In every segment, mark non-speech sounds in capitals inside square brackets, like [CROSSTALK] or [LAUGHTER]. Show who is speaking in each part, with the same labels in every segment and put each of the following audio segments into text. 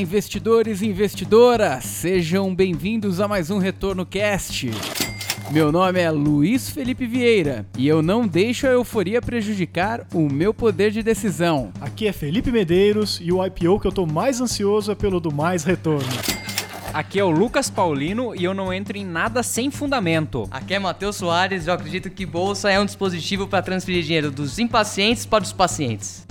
Speaker 1: investidores e investidoras! Sejam bem-vindos a mais um Retorno Cast. Meu nome é Luiz Felipe Vieira e eu não deixo a euforia prejudicar o meu poder de decisão.
Speaker 2: Aqui é Felipe Medeiros e o IPO que eu tô mais ansioso é pelo do mais retorno.
Speaker 3: Aqui é o Lucas Paulino e eu não entro em nada sem fundamento.
Speaker 4: Aqui é Matheus Soares e eu acredito que bolsa é um dispositivo para transferir dinheiro dos impacientes para os pacientes.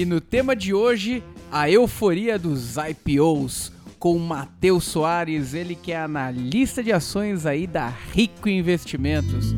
Speaker 1: E no tema de hoje, a euforia dos IPOs com Matheus Soares, ele que é analista de ações aí da Rico Investimentos.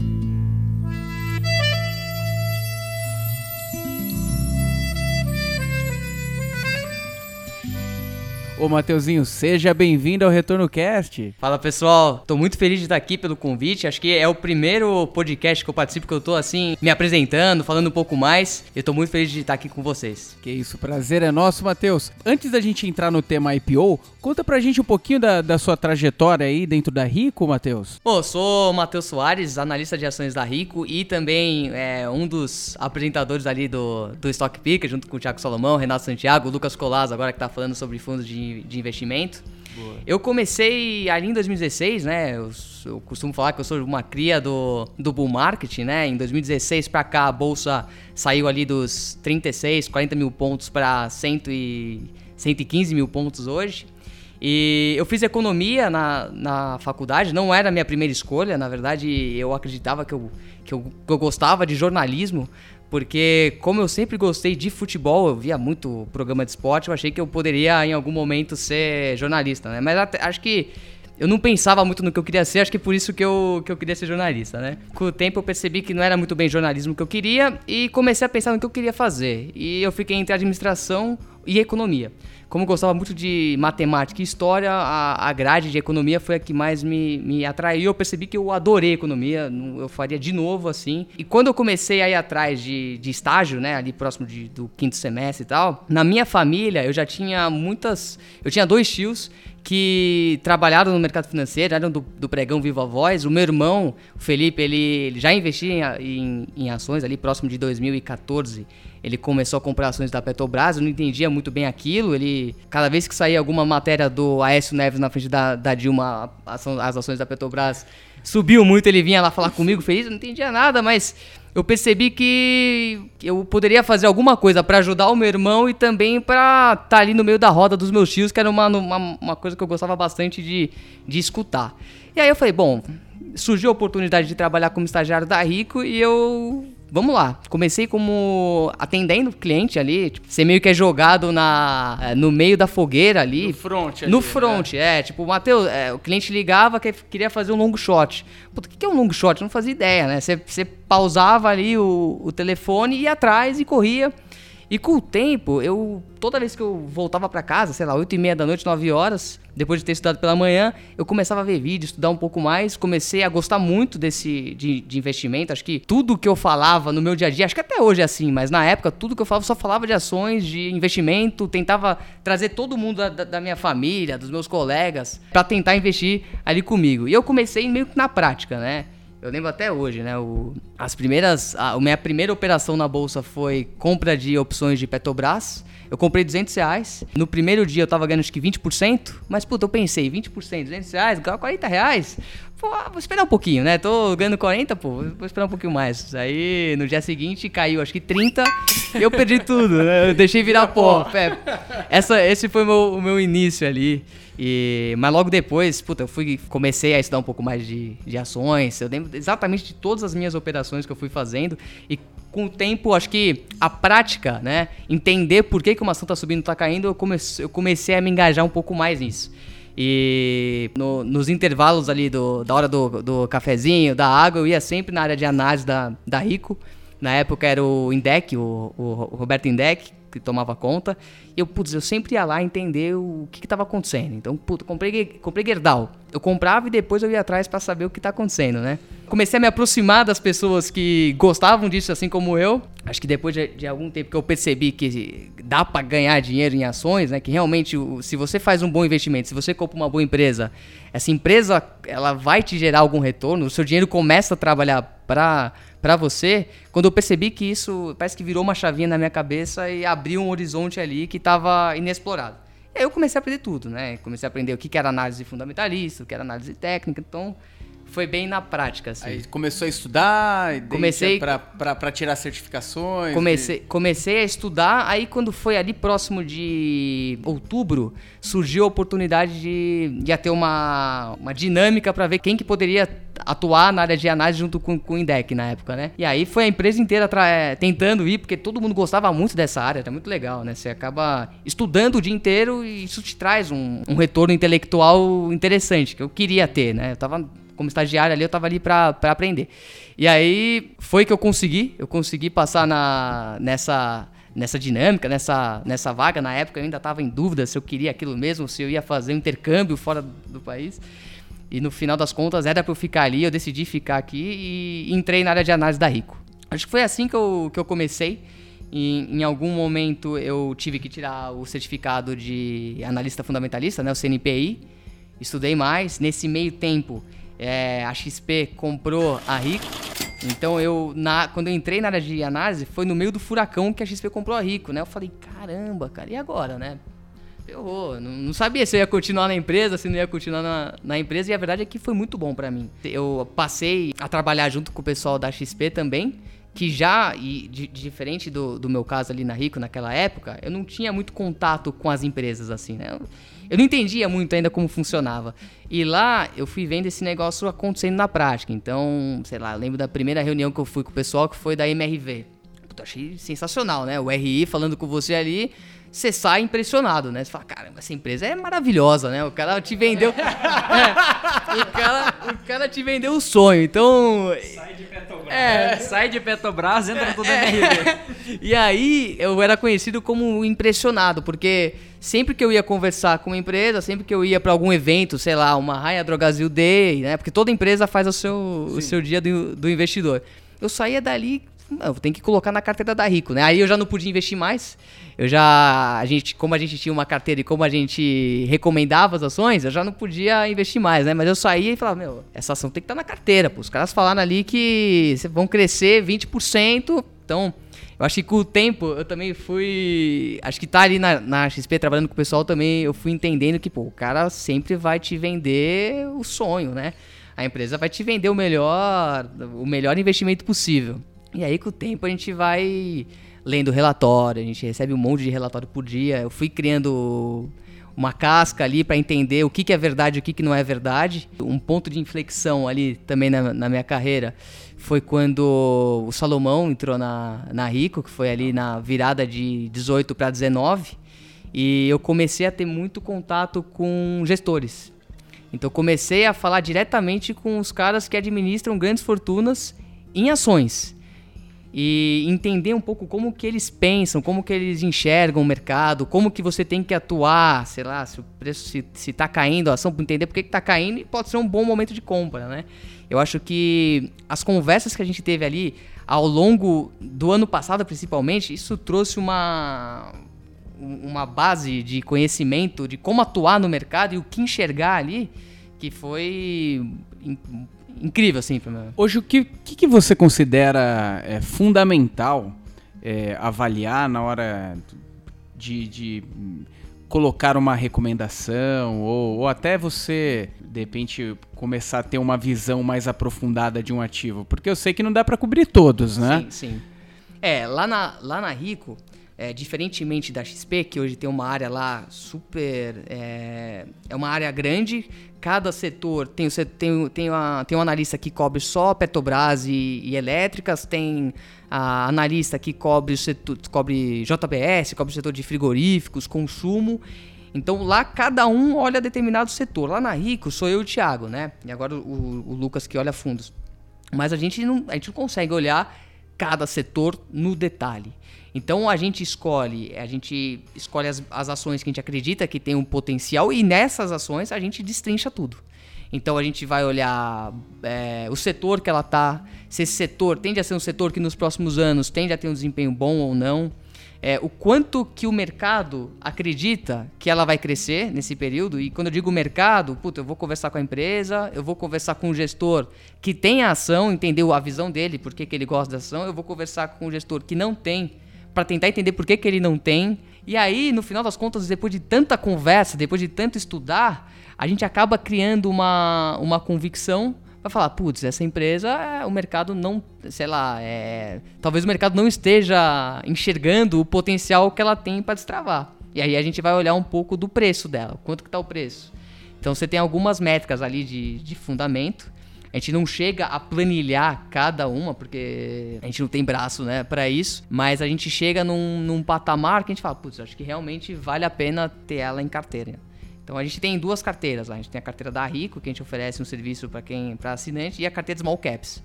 Speaker 1: Ô Mateuzinho, seja bem-vindo ao Retorno Cast.
Speaker 4: Fala pessoal, tô muito feliz de estar aqui pelo convite. Acho que é o primeiro podcast que eu participo que eu tô assim me apresentando, falando um pouco mais. Eu tô muito feliz de estar aqui com vocês.
Speaker 1: Que isso, prazer é nosso, Matheus. Antes da gente entrar no tema IPO, conta pra gente um pouquinho da, da sua trajetória aí dentro da Rico, Matheus.
Speaker 4: Bom, sou Matheus Soares, analista de ações da Rico e também é, um dos apresentadores ali do, do Stock Picker, junto com o Thiago Salomão, Renato Santiago, Lucas Colas, agora que tá falando sobre fundos de de, investimento. Boa. Eu comecei ali em 2016, né? Eu, eu, costumo falar que eu sou uma cria do, do bull market, né? Em 2016 para cá a bolsa saiu ali dos 36, 40 mil pontos para 115 mil pontos hoje. E eu fiz economia na, na faculdade, não era a minha primeira escolha, na verdade eu acreditava que eu, que eu, que eu gostava de jornalismo, porque como eu sempre gostei de futebol, eu via muito programa de esporte, eu achei que eu poderia em algum momento ser jornalista, né? Mas até, acho que eu não pensava muito no que eu queria ser, acho que por isso que eu, que eu queria ser jornalista, né? Com o tempo eu percebi que não era muito bem jornalismo que eu queria e comecei a pensar no que eu queria fazer. E eu fiquei entre administração e economia como gostava muito de matemática e história, a, a grade de economia foi a que mais me, me atraiu. Eu percebi que eu adorei economia, eu faria de novo assim. E quando eu comecei a ir atrás de, de estágio, né, ali próximo de, do quinto semestre e tal, na minha família eu já tinha muitas. Eu tinha dois tios que trabalharam no mercado financeiro, eram do, do pregão Viva Voz. O meu irmão, o Felipe, ele, ele já investia em, em, em ações ali próximo de 2014 ele começou a comprar ações da Petrobras, eu não entendia muito bem aquilo. Ele, cada vez que saía alguma matéria do Aécio Neves na frente da, da Dilma, as, ações da Petrobras subiu muito, ele vinha lá falar comigo, feliz, eu não entendia nada, mas eu percebi que eu poderia fazer alguma coisa para ajudar o meu irmão e também para estar tá ali no meio da roda dos meus tios, que era uma, uma, uma coisa que eu gostava bastante de, de escutar. E aí eu falei, bom, surgiu a oportunidade de trabalhar como estagiário da Rico e eu vamos lá. Comecei como atendendo cliente ali, tipo, você meio que é jogado na, é, no meio da fogueira ali.
Speaker 3: No front.
Speaker 4: Ali, no front, né? é. Tipo, Matheus, é, o cliente ligava que queria fazer um long shot. Puta, o que é um long shot? Eu não fazia ideia, né? Você, você pausava ali o, o telefone, ia atrás e corria. E com o tempo, eu toda vez que eu voltava para casa, sei lá, 8 e meia da noite, 9 horas, depois de ter estudado pela manhã, eu começava a ver vídeo, estudar um pouco mais, comecei a gostar muito desse de, de, investimento. Acho que tudo que eu falava no meu dia a dia, acho que até hoje é assim, mas na época tudo que eu falava só falava de ações, de investimento, tentava trazer todo mundo da, da minha família, dos meus colegas, para tentar investir ali comigo. E eu comecei meio que na prática, né? Eu lembro até hoje, né? O, as primeiras, a, a minha primeira operação na bolsa foi compra de opções de Petrobras. Eu comprei 200 reais. No primeiro dia eu tava ganhando acho que 20%. Mas, puta, eu pensei, 20%, 200 reais, 40 reais. Pô, vou esperar um pouquinho, né? Tô ganhando 40, pô, vou esperar um pouquinho mais. Aí no dia seguinte caiu acho que 30 e eu perdi tudo, né? Eu deixei virar pó. É, essa, esse foi meu, o meu início ali. E, mas logo depois, puta, eu fui, comecei a estudar um pouco mais de, de ações. Eu lembro exatamente de todas as minhas operações que eu fui fazendo. E com o tempo, acho que a prática, né? Entender por que, que uma ação está subindo e está caindo, eu comecei, eu comecei a me engajar um pouco mais nisso. E no, nos intervalos ali do, da hora do, do cafezinho, da água, eu ia sempre na área de análise da, da Rico. Na época era o Indec, o, o Roberto Indec, que tomava conta. E eu, putz, eu sempre ia lá entender o que estava acontecendo. Então, putz, comprei, comprei Gerdau. Eu comprava e depois eu ia atrás para saber o que está acontecendo, né? Comecei a me aproximar das pessoas que gostavam disso, assim como eu. Acho que depois de, de algum tempo que eu percebi que dá para ganhar dinheiro em ações, né? Que realmente, se você faz um bom investimento, se você compra uma boa empresa, essa empresa ela vai te gerar algum retorno, o seu dinheiro começa a trabalhar pra, pra você, quando eu percebi que isso parece que virou uma chavinha na minha cabeça e abriu um horizonte ali que tava inexplorado. E aí eu comecei a aprender tudo, né? Comecei a aprender o que era análise fundamentalista, o que era análise técnica, então foi bem na prática, assim.
Speaker 1: Aí começou a estudar,
Speaker 4: Comecei-
Speaker 1: pra tirar certificações.
Speaker 4: Comecei, comecei a estudar, aí quando foi ali próximo de outubro, surgiu a oportunidade de, de ter uma, uma dinâmica para ver quem que poderia atuar na área de análise junto com, com o INDEC na época, né? E aí foi a empresa inteira eh, tentando ir, porque todo mundo gostava muito dessa área, era muito legal, né? Você acaba estudando o dia inteiro e isso te traz um, um retorno intelectual interessante, que eu queria ter, né? Eu tava como estagiário ali, eu tava ali pra aprender. E aí foi que eu consegui, eu consegui passar na, nessa, nessa dinâmica, nessa, nessa vaga. Na época eu ainda tava em dúvida se eu queria aquilo mesmo, se eu ia fazer um intercâmbio fora do país. E no final das contas era pra eu ficar ali, eu decidi ficar aqui e entrei na área de análise da Rico. Acho que foi assim que eu, que eu comecei. Em, em algum momento eu tive que tirar o certificado de analista fundamentalista, né, o CNPI. Estudei mais. Nesse meio tempo, é, a XP comprou a Rico. Então eu, na, quando eu entrei na área de análise, foi no meio do furacão que a XP comprou a Rico, né? Eu falei, caramba, cara, e agora, né? Ferrou, não, não sabia se eu ia continuar na empresa, se não ia continuar na, na empresa, e a verdade é que foi muito bom pra mim. Eu passei a trabalhar junto com o pessoal da XP também, que já, e di- diferente do, do meu caso ali na Rico naquela época, eu não tinha muito contato com as empresas assim, né? Eu, eu não entendia muito ainda como funcionava. E lá eu fui vendo esse negócio acontecendo na prática. Então, sei lá, eu lembro da primeira reunião que eu fui com o pessoal que foi da MRV. Puta, achei sensacional, né? O RI falando com você ali, você sai impressionado, né? Você fala, caramba, essa empresa é maravilhosa, né? O cara te vendeu. [LAUGHS] É, o, cara, o cara te vendeu o sonho. Então.
Speaker 3: Sai de Petrobras.
Speaker 4: É.
Speaker 3: Sai de Petrobras, entra no MRV.
Speaker 4: E aí eu era conhecido como impressionado, porque sempre que eu ia conversar com uma empresa, sempre que eu ia para algum evento, sei lá, uma Raia Drogazil Day, né? Porque toda empresa faz o seu, o seu dia do, do investidor. Eu saía dali, eu tenho que colocar na carteira da Rico, né? Aí eu já não podia investir mais. Eu já, a gente, como a gente tinha uma carteira e como a gente recomendava as ações, eu já não podia investir mais, né? Mas eu saía e falava, meu, essa ação tem que estar na carteira, pô. Os caras falaram ali que vão crescer 20%, então eu acho que com o tempo eu também fui. Acho que tá ali na, na XP trabalhando com o pessoal também, eu fui entendendo que, pô, o cara sempre vai te vender o sonho, né? A empresa vai te vender o melhor, o melhor investimento possível. E aí, com o tempo, a gente vai lendo relatório, a gente recebe um monte de relatório por dia. Eu fui criando uma casca ali para entender o que, que é verdade e o que, que não é verdade. Um ponto de inflexão ali também na, na minha carreira foi quando o Salomão entrou na, na Rico, que foi ali na virada de 18 para 19, e eu comecei a ter muito contato com gestores. Então comecei a falar diretamente com os caras que administram grandes fortunas em ações e entender um pouco como que eles pensam, como que eles enxergam o mercado, como que você tem que atuar, sei lá, se o preço se, se tá caindo a ação, para entender por que que tá caindo e pode ser um bom momento de compra, né? Eu acho que as conversas que a gente teve ali ao longo do ano passado, principalmente, isso trouxe uma uma base de conhecimento de como atuar no mercado e o que enxergar ali, que foi in- incrível, assim.
Speaker 1: Hoje, o que, que, você considera é, fundamental é, avaliar na hora de, de, colocar uma recomendação ou, ou até você, de repente, começar a ter uma visão mais aprofundada de um ativo? Porque eu sei que não dá para cobrir todos, né?
Speaker 4: Sim, sim. É, lá na, lá na Rico, é, diferentemente da XP, que hoje tem uma área lá super. É, é uma área grande, cada setor tem, o tem, tem, uma, tem um analista que cobre só Petrobras e, e elétricas, tem a analista que cobre, setor, cobre JBS, cobre o setor de frigoríficos, consumo. Então lá cada um olha determinado setor. Lá na Rico sou eu e o Thiago, né? E agora o, o Lucas que olha fundos. Mas a gente não, a gente não consegue olhar cada setor no detalhe. Então a gente escolhe, a gente escolhe as, as ações que a gente acredita que tem um potencial e nessas ações a gente destrincha tudo. Então a gente vai olhar é, o setor que ela tá, se esse setor tende a ser um setor que nos próximos anos tende a ter um desempenho bom ou não. É, o quanto que o mercado acredita que ela vai crescer nesse período. E quando eu digo mercado, puta, eu vou conversar com a empresa, eu vou conversar com o gestor que tem a ação, entender a visão dele, por que, que ele gosta da ação, eu vou conversar com o gestor que não tem, para tentar entender por que, que ele não tem. E aí, no final das contas, depois de tanta conversa, depois de tanto estudar, a gente acaba criando uma, uma convicção vai falar, putz, essa empresa, é, o mercado não, sei lá, é, talvez o mercado não esteja enxergando o potencial que ela tem para destravar. E aí a gente vai olhar um pouco do preço dela, quanto que está o preço. Então você tem algumas métricas ali de, de fundamento. A gente não chega a planilhar cada uma, porque a gente não tem braço né, para isso, mas a gente chega num, num patamar que a gente fala, putz, acho que realmente vale a pena ter ela em carteira. Então a gente tem duas carteiras lá. A gente tem a carteira da Rico, que a gente oferece um serviço para quem, para assinante, e a carteira Small Caps.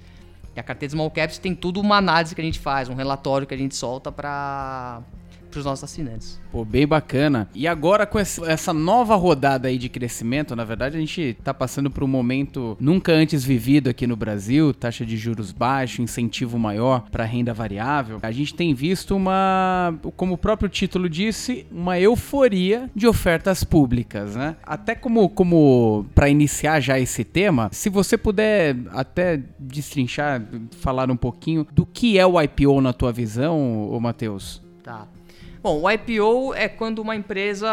Speaker 4: E a carteira Small Caps tem tudo uma análise que a gente faz, um relatório que a gente solta para para os nossos assinantes.
Speaker 1: Pô, bem bacana. E agora com essa nova rodada aí de crescimento, na verdade a gente está passando por um momento nunca antes vivido aqui no Brasil, taxa de juros baixa, incentivo maior para renda variável. A gente tem visto uma, como o próprio título disse, uma euforia de ofertas públicas, né? Até como como para iniciar já esse tema, se você puder até destrinchar, falar um pouquinho do que é o IPO na tua visão, ô Matheus.
Speaker 4: Tá. Bom, o IPO é quando uma empresa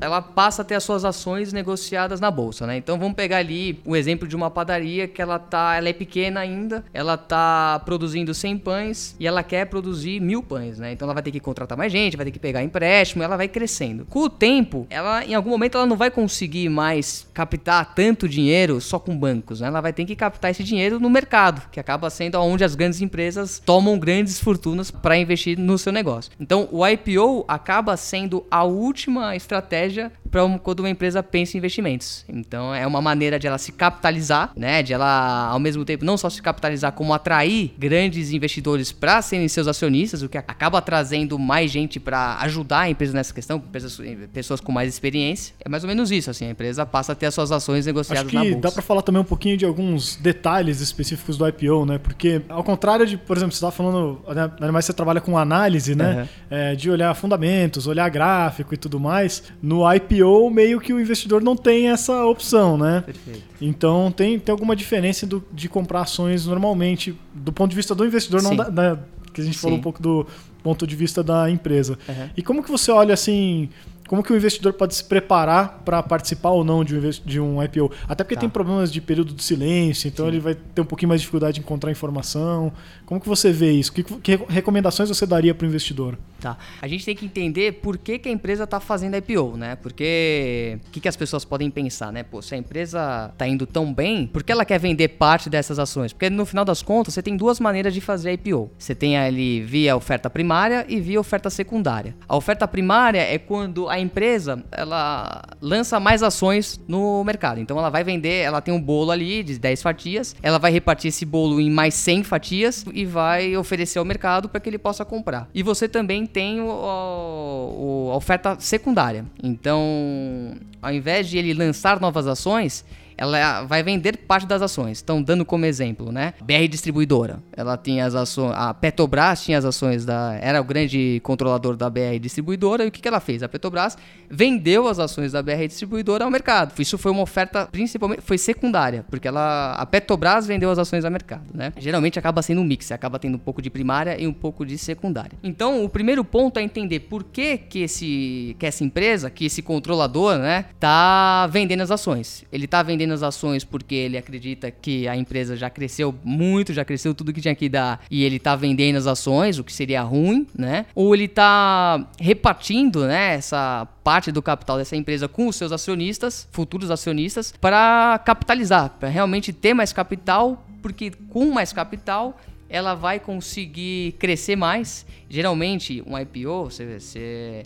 Speaker 4: ela passa a ter as suas ações negociadas na bolsa, né? Então vamos pegar ali o exemplo de uma padaria que ela tá, ela é pequena ainda, ela tá produzindo 100 pães e ela quer produzir mil pães, né? Então ela vai ter que contratar mais gente, vai ter que pegar empréstimo, ela vai crescendo. Com o tempo, ela em algum momento ela não vai conseguir mais captar tanto dinheiro só com bancos, né? Ela vai ter que captar esse dinheiro no mercado, que acaba sendo onde as grandes empresas tomam grandes fortunas para investir no seu negócio. Então o IPO IPO acaba sendo a última estratégia para quando uma empresa pensa em investimentos. Então é uma maneira de ela se capitalizar, né? De ela ao mesmo tempo não só se capitalizar como atrair grandes investidores para serem seus acionistas, o que acaba trazendo mais gente para ajudar a empresa nessa questão, pessoas, pessoas com mais experiência. É mais ou menos isso, assim, a empresa passa a ter as suas ações negociadas
Speaker 2: Acho
Speaker 4: na bolsa.
Speaker 2: dá para falar também um pouquinho de alguns detalhes específicos do IPO, né? Porque ao contrário de, por exemplo, você estava falando, né, mais você trabalha com análise, né? Uhum. É, de olhar fundamentos, olhar gráfico e tudo mais. No IPO, meio que o investidor não tem essa opção, né? Perfeito. Então tem, tem alguma diferença do, de comprar ações normalmente, do ponto de vista do investidor, Sim. não da, da, que a gente Sim. falou um pouco do ponto de vista da empresa. Uhum. E como que você olha assim como que o investidor pode se preparar para participar ou não de um, de um IPO? Até porque tá. tem problemas de período de silêncio, então Sim. ele vai ter um pouquinho mais de dificuldade de encontrar informação. Como que você vê isso? Que, que recomendações você daria para o investidor?
Speaker 4: Tá. A gente tem que entender por que, que a empresa está fazendo IPO, né? Porque o que, que as pessoas podem pensar, né? Pô, se a empresa está indo tão bem, por que ela quer vender parte dessas ações? Porque no final das contas, você tem duas maneiras de fazer IPO. Você tem ali via oferta primária e via oferta secundária. A oferta primária é quando a empresa ela lança mais ações no mercado. Então ela vai vender, ela tem um bolo ali de 10 fatias, ela vai repartir esse bolo em mais 100 fatias e vai oferecer ao mercado para que ele possa comprar. E você também tem o, o, a oferta secundária. Então, ao invés de ele lançar novas ações, ela vai vender parte das ações. Então, dando como exemplo, né? BR Distribuidora. Ela tinha as ações. A Petrobras tinha as ações da. Era o grande controlador da BR Distribuidora. E o que, que ela fez? A Petrobras vendeu as ações da BR Distribuidora ao mercado. Isso foi uma oferta, principalmente, foi secundária, porque ela. A Petrobras vendeu as ações ao mercado, né? Geralmente acaba sendo um mix, acaba tendo um pouco de primária e um pouco de secundária. Então, o primeiro ponto é entender por que, que, esse, que essa empresa, que esse controlador, né, tá vendendo as ações. Ele tá vendendo vendendo as ações porque ele acredita que a empresa já cresceu muito, já cresceu tudo que tinha que dar e ele tá vendendo as ações, o que seria ruim, né? Ou ele tá repartindo, né, essa parte do capital dessa empresa com os seus acionistas, futuros acionistas, para capitalizar, para realmente ter mais capital, porque com mais capital ela vai conseguir crescer mais. Geralmente, um IPO, você, você,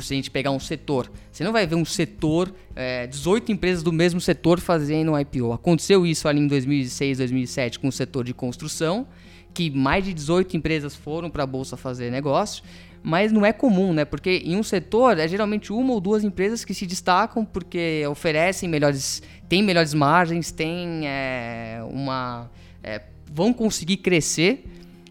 Speaker 4: se a gente pegar um setor, você não vai ver um setor, é, 18 empresas do mesmo setor fazendo um IPO. Aconteceu isso ali em 2006, 2007 com o setor de construção, que mais de 18 empresas foram para a bolsa fazer negócio mas não é comum, né? Porque em um setor é geralmente uma ou duas empresas que se destacam porque oferecem melhores, têm melhores margens, têm é, uma é, vão conseguir crescer.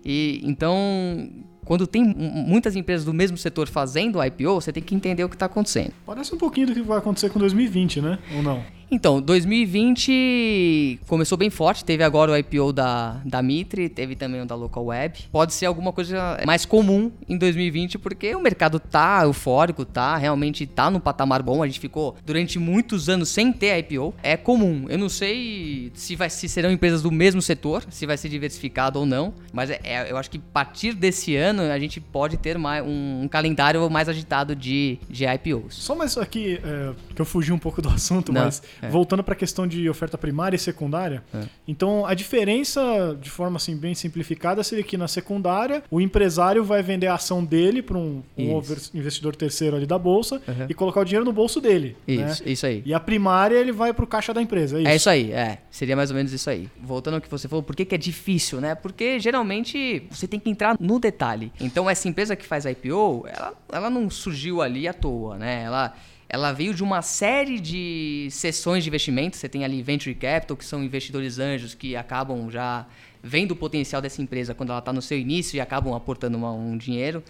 Speaker 4: E então, quando tem muitas empresas do mesmo setor fazendo IPO, você tem que entender o que está acontecendo.
Speaker 2: Parece um pouquinho do que vai acontecer com 2020, né? Ou não?
Speaker 4: Então, 2020 começou bem forte. Teve agora o IPO da, da Mitre, teve também o da Local Web. Pode ser alguma coisa mais comum em 2020, porque o mercado tá eufórico, tá realmente tá no patamar bom. A gente ficou durante muitos anos sem ter IPO. É comum. Eu não sei se, vai, se serão empresas do mesmo setor, se vai ser diversificado ou não, mas é, é, eu acho que a partir desse ano a gente pode ter mais, um, um calendário mais agitado de, de IPOs.
Speaker 2: Só mais aqui, é, que eu fugi um pouco do assunto, não. mas é. Voltando para a questão de oferta primária e secundária, é. então a diferença, de forma assim bem simplificada, seria que na secundária o empresário vai vender a ação dele para um, um investidor terceiro ali da bolsa uhum. e colocar o dinheiro no bolso dele.
Speaker 4: Isso,
Speaker 2: né?
Speaker 4: isso aí.
Speaker 2: E a primária ele vai para o caixa da empresa. É isso?
Speaker 4: é isso aí, é. Seria mais ou menos isso aí. Voltando ao que você falou, por que, que é difícil, né? Porque geralmente você tem que entrar no detalhe. Então essa empresa que faz IPO, ela, ela não surgiu ali à toa, né? Ela ela veio de uma série de sessões de investimento. Você tem ali Venture Capital, que são investidores anjos que acabam já vendo o potencial dessa empresa quando ela está no seu início e acabam aportando uma, um dinheiro.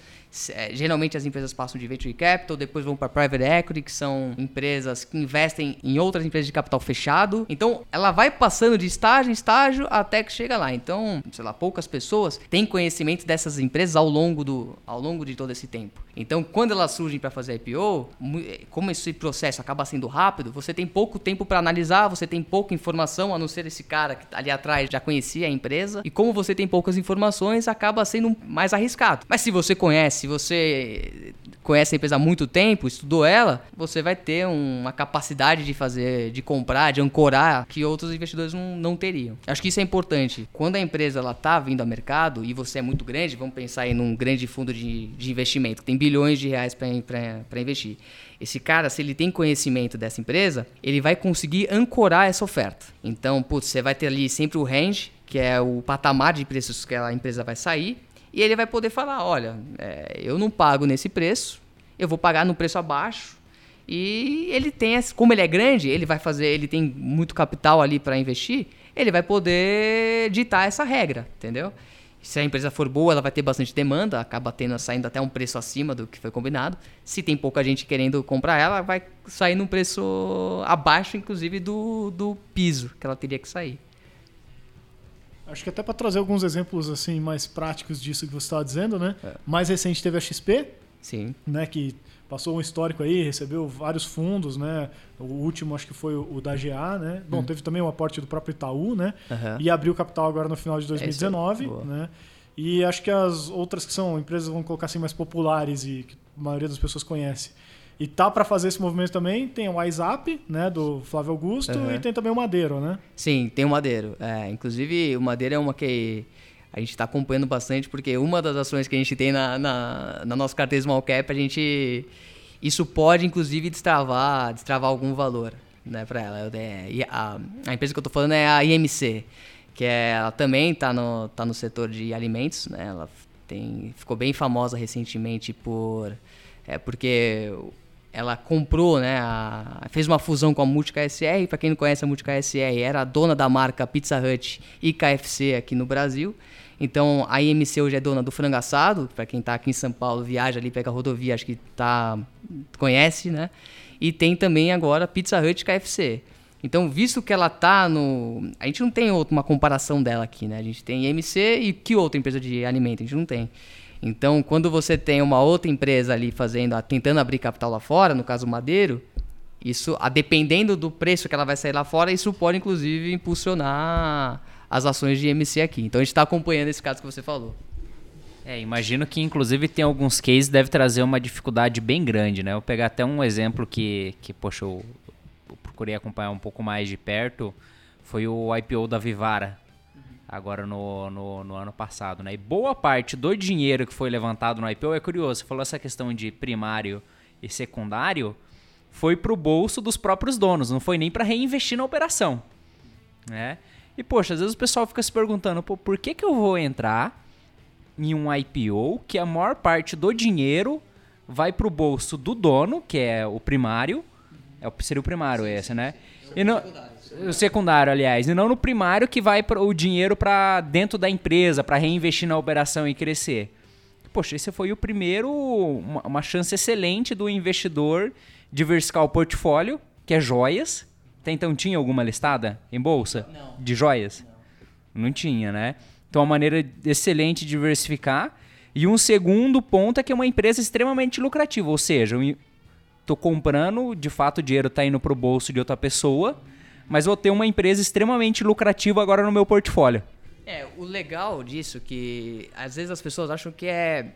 Speaker 4: É, geralmente as empresas passam de venture capital, depois vão para private equity, que são empresas que investem em outras empresas de capital fechado. Então, ela vai passando de estágio em estágio até que chega lá. Então, sei lá, poucas pessoas têm conhecimento dessas empresas ao longo, do, ao longo de todo esse tempo. Então, quando elas surgem para fazer IPO, é, como esse processo acaba sendo rápido, você tem pouco tempo para analisar, você tem pouca informação, a não ser esse cara que tá ali atrás já conhecia a empresa. E como você tem poucas informações, acaba sendo mais arriscado. Mas se você conhece se você conhece a empresa há muito tempo, estudou ela, você vai ter uma capacidade de fazer, de comprar, de ancorar que outros investidores não, não teriam. Acho que isso é importante. Quando a empresa ela tá vindo ao mercado e você é muito grande, vamos pensar em um grande fundo de, de investimento que tem bilhões de reais para investir. Esse cara, se ele tem conhecimento dessa empresa, ele vai conseguir ancorar essa oferta. Então, putz, você vai ter ali sempre o range, que é o patamar de preços que a empresa vai sair, e ele vai poder falar: olha, é, eu não pago nesse preço, eu vou pagar no preço abaixo. E ele tem, como ele é grande, ele vai fazer, ele tem muito capital ali para investir, ele vai poder ditar essa regra, entendeu? Se a empresa for boa, ela vai ter bastante demanda, acaba tendo saindo até um preço acima do que foi combinado. Se tem pouca gente querendo comprar ela, vai sair num preço abaixo, inclusive, do, do piso que ela teria que sair.
Speaker 2: Acho que até para trazer alguns exemplos assim mais práticos disso que você estava dizendo, né? É. Mais recente teve a XP,
Speaker 4: Sim.
Speaker 2: né? Que passou um histórico aí, recebeu vários fundos, né? O último acho que foi o da GA, né? Bom, hum. teve também o aporte do próprio Itaú, né? Uhum. E abriu capital agora no final de 2019, é né? E acho que as outras que são empresas, vamos colocar assim, mais populares e que a maioria das pessoas conhece. E tá para fazer esse movimento também, tem o WhatsApp, né, do Flávio Augusto, uhum. e tem também o Madeiro, né?
Speaker 4: Sim, tem o Madeiro. É, inclusive, o Madeiro é uma que a gente está acompanhando bastante, porque uma das ações que a gente tem na, na, na nossa carteira Small Cap, a gente... Isso pode, inclusive, destravar, destravar algum valor né, para ela. É, a, a, empresa que eu estou falando é a IMC, que é, ela também está no, tá no setor de alimentos, né? Ela tem, ficou bem famosa recentemente por... É porque ela comprou, né, a, fez uma fusão com a Multi KSR. Para quem não conhece a Multi KSR, era a dona da marca Pizza Hut e KFC aqui no Brasil. Então a IMC hoje é dona do frango assado. Para quem está aqui em São Paulo, viaja ali, pega a rodovia, acho que tá conhece, né? E tem também agora Pizza Hut e KFC. Então, visto que ela tá no. A gente não tem outra, uma comparação dela aqui, né? A gente tem IMC e que outra empresa de alimento? A gente não tem. Então, quando você tem uma outra empresa ali fazendo, tentando abrir capital lá fora, no caso o Madeiro, isso, a dependendo do preço que ela vai sair lá fora, isso pode inclusive impulsionar as ações de MC aqui. Então a gente está acompanhando esse caso que você falou.
Speaker 3: É, imagino que inclusive tem alguns cases deve trazer uma dificuldade bem grande, né? Eu vou pegar até um exemplo que, que poxa, eu procurei acompanhar um pouco mais de perto, foi o IPO da Vivara, agora no, no, no, ano passado. Né? E boa parte do dinheiro que foi levantado no IPO é curioso. Você falou essa questão de primário e secundário foi para o bolso dos próprios donos, não foi nem para reinvestir na operação. Né? E poxa, às vezes o pessoal fica se perguntando, Pô, por que, que eu vou entrar em um IPO que a maior parte do dinheiro vai para o bolso do dono, que é o primário, é seria o primário esse, né? E não, o secundário, aliás, e não no primário que vai o dinheiro para dentro da empresa, para reinvestir na operação e crescer. poxa, esse foi o primeiro, uma, uma chance excelente do investidor diversificar o portfólio, que é joias. Até então tinha alguma listada em bolsa
Speaker 4: Não.
Speaker 3: de joias? Não. Não tinha, né? Então, uma maneira excelente de diversificar. E um segundo ponto é que é uma empresa extremamente lucrativa, ou seja, tô comprando, de fato o dinheiro está indo para o bolso de outra pessoa, mas vou ter uma empresa extremamente lucrativa agora no meu portfólio.
Speaker 4: É, o legal disso que às vezes as pessoas acham que é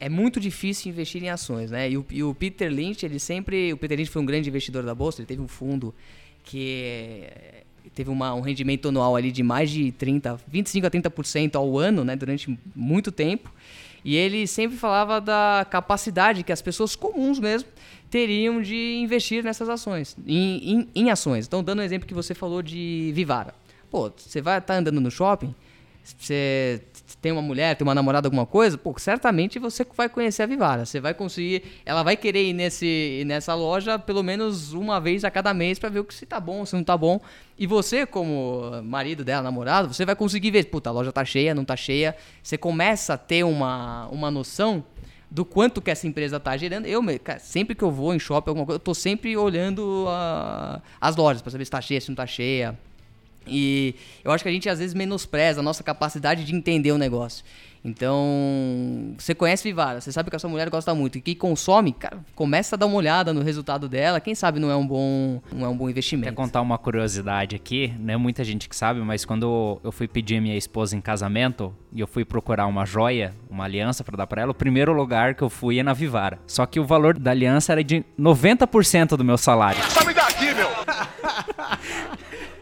Speaker 4: é muito difícil investir em ações, né? E o, e o Peter Lynch, ele sempre, o Peter Lynch foi um grande investidor da bolsa, ele teve um fundo que teve uma, um rendimento anual ali de mais de 30, 25 a 30% ao ano, né, durante muito tempo. E ele sempre falava da capacidade que as pessoas comuns mesmo teriam de investir nessas ações, em, em, em ações. Então, dando o um exemplo que você falou de Vivara. Pô, você vai estar tá andando no shopping, você tem uma mulher, tem uma namorada, alguma coisa, pô, certamente você vai conhecer a Vivara. Você vai conseguir. Ela vai querer ir nesse, nessa loja pelo menos uma vez a cada mês para ver o que se tá bom, se não tá bom. E você, como marido dela, namorado, você vai conseguir ver, puta, a loja tá cheia, não tá cheia. Você começa a ter uma, uma noção do quanto que essa empresa tá gerando. Eu, cara, sempre que eu vou em shopping, alguma coisa, eu tô sempre olhando uh, as lojas para saber se tá cheia, se não tá cheia. E eu acho que a gente às vezes menospreza a nossa capacidade de entender o negócio. Então, você conhece Vivara, você sabe que a sua mulher gosta muito e que consome, cara, começa a dar uma olhada no resultado dela, quem sabe não é um bom, não é um bom investimento.
Speaker 3: Quer contar uma curiosidade aqui, não é muita gente que sabe, mas quando eu fui pedir minha esposa em casamento e eu fui procurar uma joia, uma aliança para dar para ela, o primeiro lugar que eu fui é na Vivara. Só que o valor da aliança era de 90% do meu salário. Sabe daqui, meu! [LAUGHS]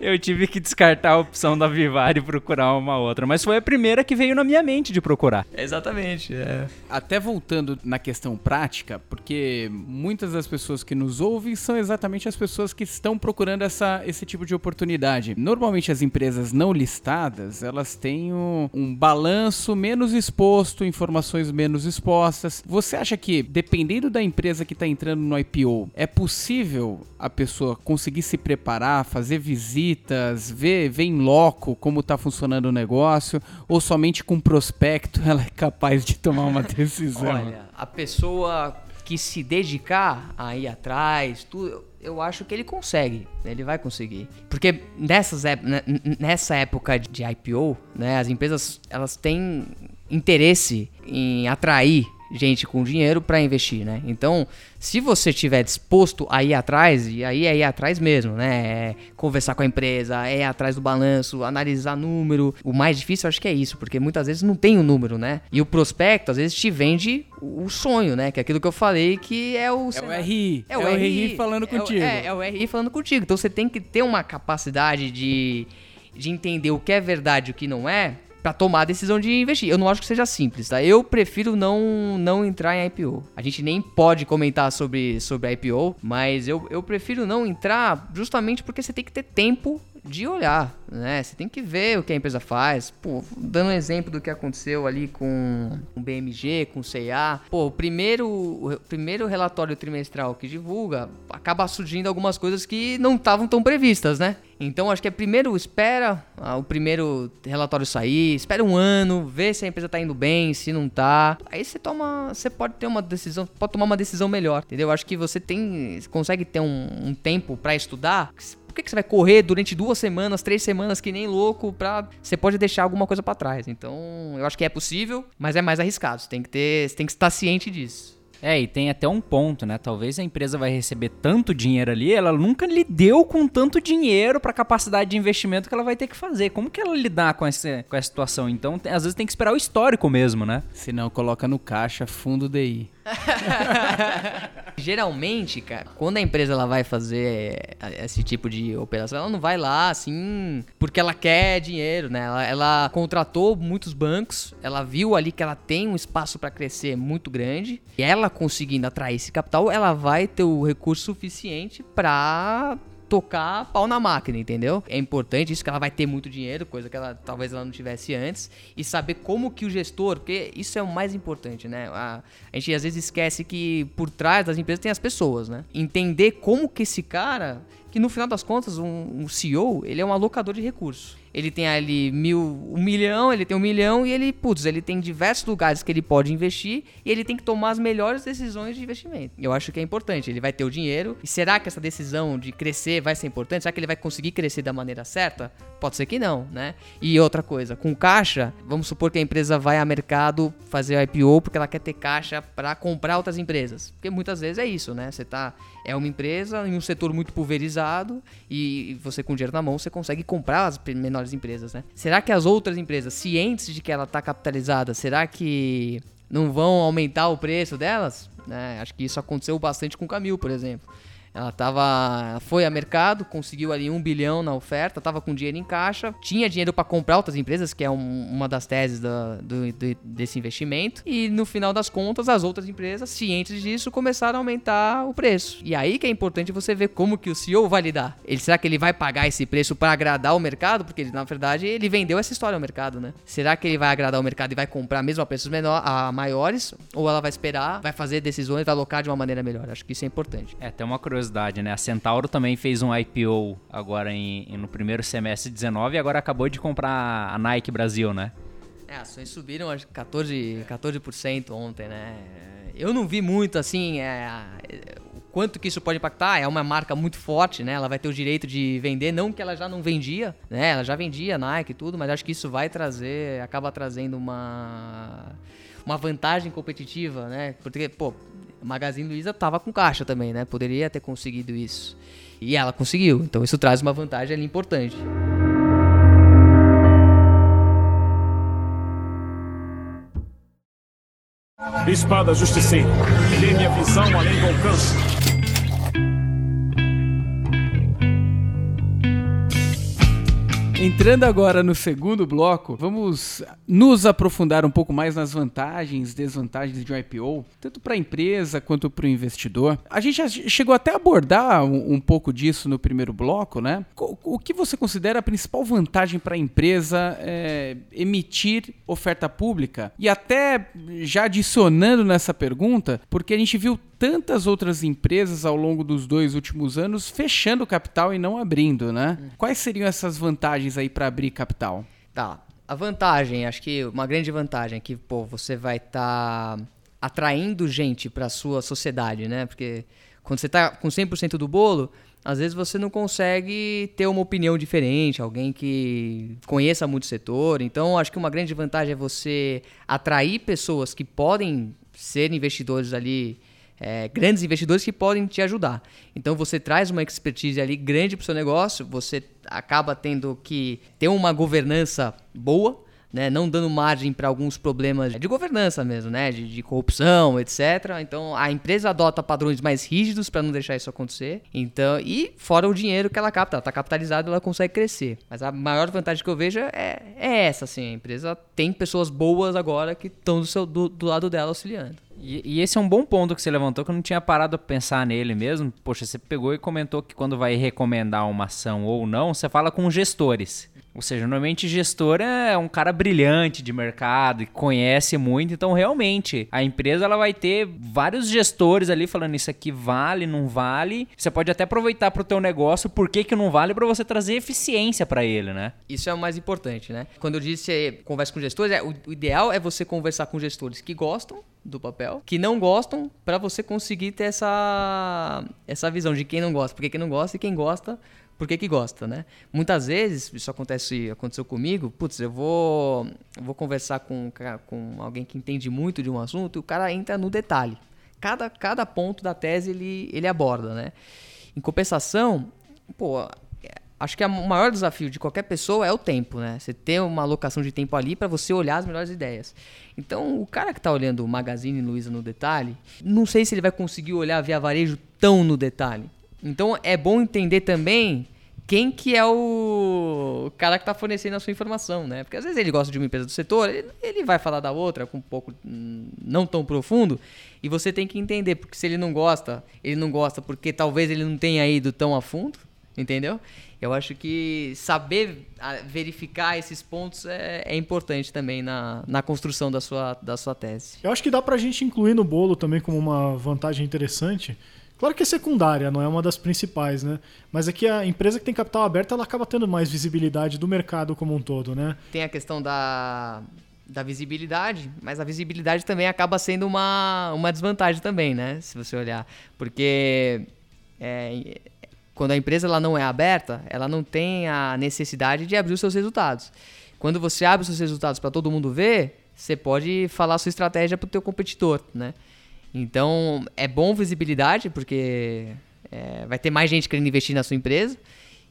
Speaker 3: eu tive que descartar a opção da Vivar e procurar uma outra. Mas foi a primeira que veio na minha mente de procurar.
Speaker 4: Exatamente. É.
Speaker 1: Até voltando na questão prática, porque muitas das pessoas que nos ouvem são exatamente as pessoas que estão procurando essa, esse tipo de oportunidade. Normalmente as empresas não listadas, elas têm um, um balanço menos exposto, informações menos expostas. Você acha que, dependendo da empresa que está entrando no IPO, é possível a pessoa conseguir se preparar, fazer visitas, visitas, ver, ver em loco como está funcionando o negócio, ou somente com prospecto ela é capaz de tomar uma [LAUGHS] decisão?
Speaker 4: Olha, a pessoa que se dedicar a ir atrás, tudo, eu acho que ele consegue, ele vai conseguir. Porque nessas, nessa época de IPO, né, as empresas elas têm interesse em atrair gente com dinheiro para investir, né? Então, se você estiver disposto a ir atrás, e aí é ir atrás mesmo, né? É conversar com a empresa, é ir atrás do balanço, analisar número. O mais difícil eu acho que é isso, porque muitas vezes não tem o um número, né? E o prospecto às vezes te vende o sonho, né? Que é aquilo que eu falei que é o...
Speaker 1: É o RI. É o, é o RI, falando contigo.
Speaker 4: É, é, é o RI falando contigo. Então você tem que ter uma capacidade de, de entender o que é verdade e o que não é para tomar a decisão de investir. Eu não acho que seja simples, tá? Eu prefiro não, não entrar em IPO. A gente nem pode comentar sobre, sobre IPO, mas eu, eu prefiro não entrar justamente porque você tem que ter tempo de olhar, né? Você tem que ver o que a empresa faz. Pô, dando um exemplo do que aconteceu ali com o BMG, com o CIA. Pô, o primeiro, o primeiro relatório trimestral que divulga acaba surgindo algumas coisas que não estavam tão previstas, né? Então acho que é primeiro espera ah, o primeiro relatório sair, espera um ano, vê se a empresa tá indo bem, se não tá. Aí você toma, você pode ter uma decisão, pode tomar uma decisão melhor, entendeu? Acho que você tem, consegue ter um, um tempo para estudar que, que você vai correr durante duas semanas, três semanas, que nem louco, pra. Você pode deixar alguma coisa para trás. Então, eu acho que é possível, mas é mais arriscado. Você tem que ter. Você tem que estar ciente disso.
Speaker 3: É, e tem até um ponto, né? Talvez a empresa vai receber tanto dinheiro ali, ela nunca lidou com tanto dinheiro para a capacidade de investimento que ela vai ter que fazer. Como que ela lidar com essa, com essa situação? Então, às vezes tem que esperar o histórico mesmo, né?
Speaker 1: Se não, coloca no caixa fundo DI. [LAUGHS]
Speaker 4: Geralmente, cara, quando a empresa ela vai fazer esse tipo de operação, ela não vai lá assim porque ela quer dinheiro, né? Ela, ela contratou muitos bancos, ela viu ali que ela tem um espaço para crescer muito grande, e ela conseguindo atrair esse capital, ela vai ter o recurso suficiente para tocar pau na máquina, entendeu? É importante isso que ela vai ter muito dinheiro, coisa que ela talvez ela não tivesse antes, e saber como que o gestor, porque isso é o mais importante, né? A, a gente às vezes esquece que por trás das empresas tem as pessoas, né? Entender como que esse cara, que no final das contas um, um CEO, ele é um alocador de recursos ele tem ali mil, um milhão, ele tem um milhão e ele, putz, ele tem diversos lugares que ele pode investir e ele tem que tomar as melhores decisões de investimento. Eu acho que é importante. Ele vai ter o dinheiro e será que essa decisão de crescer vai ser importante? Será que ele vai conseguir crescer da maneira certa? Pode ser que não, né? E outra coisa, com caixa, vamos supor que a empresa vai a mercado fazer IPO porque ela quer ter caixa para comprar outras empresas. Porque muitas vezes é isso, né? Você tá é uma empresa em um setor muito pulverizado e você com dinheiro na mão você consegue comprar as menores empresas, né? Será que as outras empresas, cientes de que ela está capitalizada, será que não vão aumentar o preço delas? Né? Acho que isso aconteceu bastante com o Camil, por exemplo. Ela tava, foi a mercado, conseguiu ali um bilhão na oferta, estava com dinheiro em caixa, tinha dinheiro para comprar outras empresas, que é um, uma das teses da, do, do, desse investimento. E no final das contas, as outras empresas, cientes disso, começaram a aumentar o preço. E aí que é importante você ver como que o CEO vai lidar. Ele, será que ele vai pagar esse preço para agradar o mercado? Porque na verdade ele vendeu essa história ao mercado, né? Será que ele vai agradar o mercado e vai comprar mesmo a preços menor, a maiores? Ou ela vai esperar, vai fazer decisões, vai alocar de uma maneira melhor? Acho que isso é importante.
Speaker 3: É, tem uma curiosidade curiosidade, né? A Centauro também fez um IPO agora em, no primeiro semestre de 19 e agora acabou de comprar a Nike Brasil, né?
Speaker 4: É, ações subiram acho 14%, 14% ontem, né? Eu não vi muito assim, é, o quanto que isso pode impactar. É uma marca muito forte, né? Ela vai ter o direito de vender, não que ela já não vendia, né? Ela já vendia Nike e tudo, mas acho que isso vai trazer, acaba trazendo uma uma vantagem competitiva, né? Porque, pô, Magazine Luiza tava com caixa também, né? Poderia ter conseguido isso. E ela conseguiu. Então isso traz uma vantagem ali importante.
Speaker 5: Espada Justiceira. Dê minha visão além do alcance.
Speaker 1: Entrando agora no segundo bloco, vamos nos aprofundar um pouco mais nas vantagens e desvantagens de um IPO, tanto para a empresa quanto para o investidor. A gente já chegou até a abordar um, um, pouco disso no primeiro bloco, né? O que você considera a principal vantagem para a empresa é, emitir oferta pública? E até já adicionando nessa pergunta, porque a gente viu tantas outras empresas ao longo dos dois últimos anos fechando capital e não abrindo, né? Hum. Quais seriam essas vantagens aí para abrir capital?
Speaker 4: Tá. A vantagem, acho que uma grande vantagem é que, pô, você vai estar tá atraindo gente para sua sociedade, né? Porque quando você está com 100% do bolo, às vezes você não consegue ter uma opinião diferente, alguém que conheça muito o setor. Então, acho que uma grande vantagem é você atrair pessoas que podem ser investidores ali é, grandes investidores que podem te ajudar. Então você traz uma expertise ali grande para o seu negócio, você acaba tendo que ter uma governança boa, né, não dando margem para alguns problemas de governança mesmo, né, de, de, corrupção, etc. Então a empresa adota padrões mais rígidos para não deixar isso acontecer. Então e fora o dinheiro que ela capta, ela está capitalizada, ela consegue crescer. Mas a maior vantagem que eu vejo é, é essa, assim, a empresa tem pessoas boas agora que estão do, do, do lado dela auxiliando.
Speaker 3: E, e, esse é um bom ponto que você levantou, que eu não tinha parado a pensar nele mesmo. Poxa, você pegou e comentou que quando vai recomendar uma ação ou não, você fala com gestores. Ou seja, normalmente gestor é um cara brilhante de mercado e conhece muito, então realmente a empresa ela vai ter vários gestores ali falando isso aqui vale, não vale. Você pode até aproveitar para o teu negócio por que, que não vale para você trazer eficiência para ele, né?
Speaker 4: Isso é o mais importante, né? Quando eu disse conversa com gestores, é, o, o ideal é você conversar com gestores que gostam do papel, que não gostam, para você conseguir ter essa essa visão de quem não gosta, porque quem não gosta e quem gosta por que, gosta, né? Muitas vezes, isso acontece, aconteceu comigo, putz, eu vou, vou conversar com, com alguém que entende muito de um assunto e o cara entra no detalhe. Cada, cada ponto da tese ele, ele aborda, né? Em compensação, pô, acho que o maior desafio de qualquer pessoa é o tempo, né? Você ter uma alocação de tempo ali para você olhar as melhores ideias. Então, o cara que está olhando o Magazine Luiza no detalhe, não sei se ele vai conseguir olhar via varejo tão no detalhe. Então é bom entender também quem que é o cara que está fornecendo a sua informação, né? Porque às vezes ele gosta de uma empresa do setor, ele vai falar da outra com um pouco hum, não tão profundo, e você tem que entender, porque se ele não gosta, ele não gosta porque talvez ele não tenha ido tão a fundo, entendeu? Eu acho que saber ah, verificar esses pontos é, é importante também na, na construção da sua, da sua tese.
Speaker 2: Eu acho que dá para a gente incluir no bolo também como uma vantagem interessante Claro que é secundária, não é uma das principais, né? Mas é que a empresa que tem capital aberto, ela acaba tendo mais visibilidade do mercado como um todo, né?
Speaker 4: Tem a questão da, da visibilidade, mas a visibilidade também acaba sendo uma, uma desvantagem também, né? Se você olhar. Porque é, quando a empresa ela não é aberta, ela não tem a necessidade de abrir os seus resultados. Quando você abre os seus resultados para todo mundo ver, você pode falar a sua estratégia para o teu competidor, né? Então, é bom visibilidade, porque é, vai ter mais gente querendo investir na sua empresa.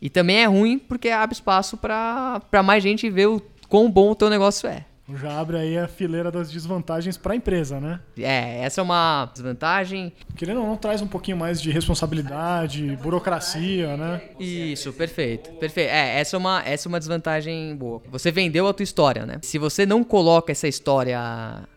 Speaker 4: E também é ruim, porque abre espaço para mais gente ver o quão bom o teu negócio é.
Speaker 2: Já abre aí a fileira das desvantagens para a empresa, né?
Speaker 4: É, essa é uma desvantagem.
Speaker 2: Querendo ou não, traz um pouquinho mais de responsabilidade, burocracia, né?
Speaker 4: Isso, perfeito. Perfeito. É, essa é uma, essa é uma desvantagem boa. Você vendeu a tua história, né? Se você não coloca essa história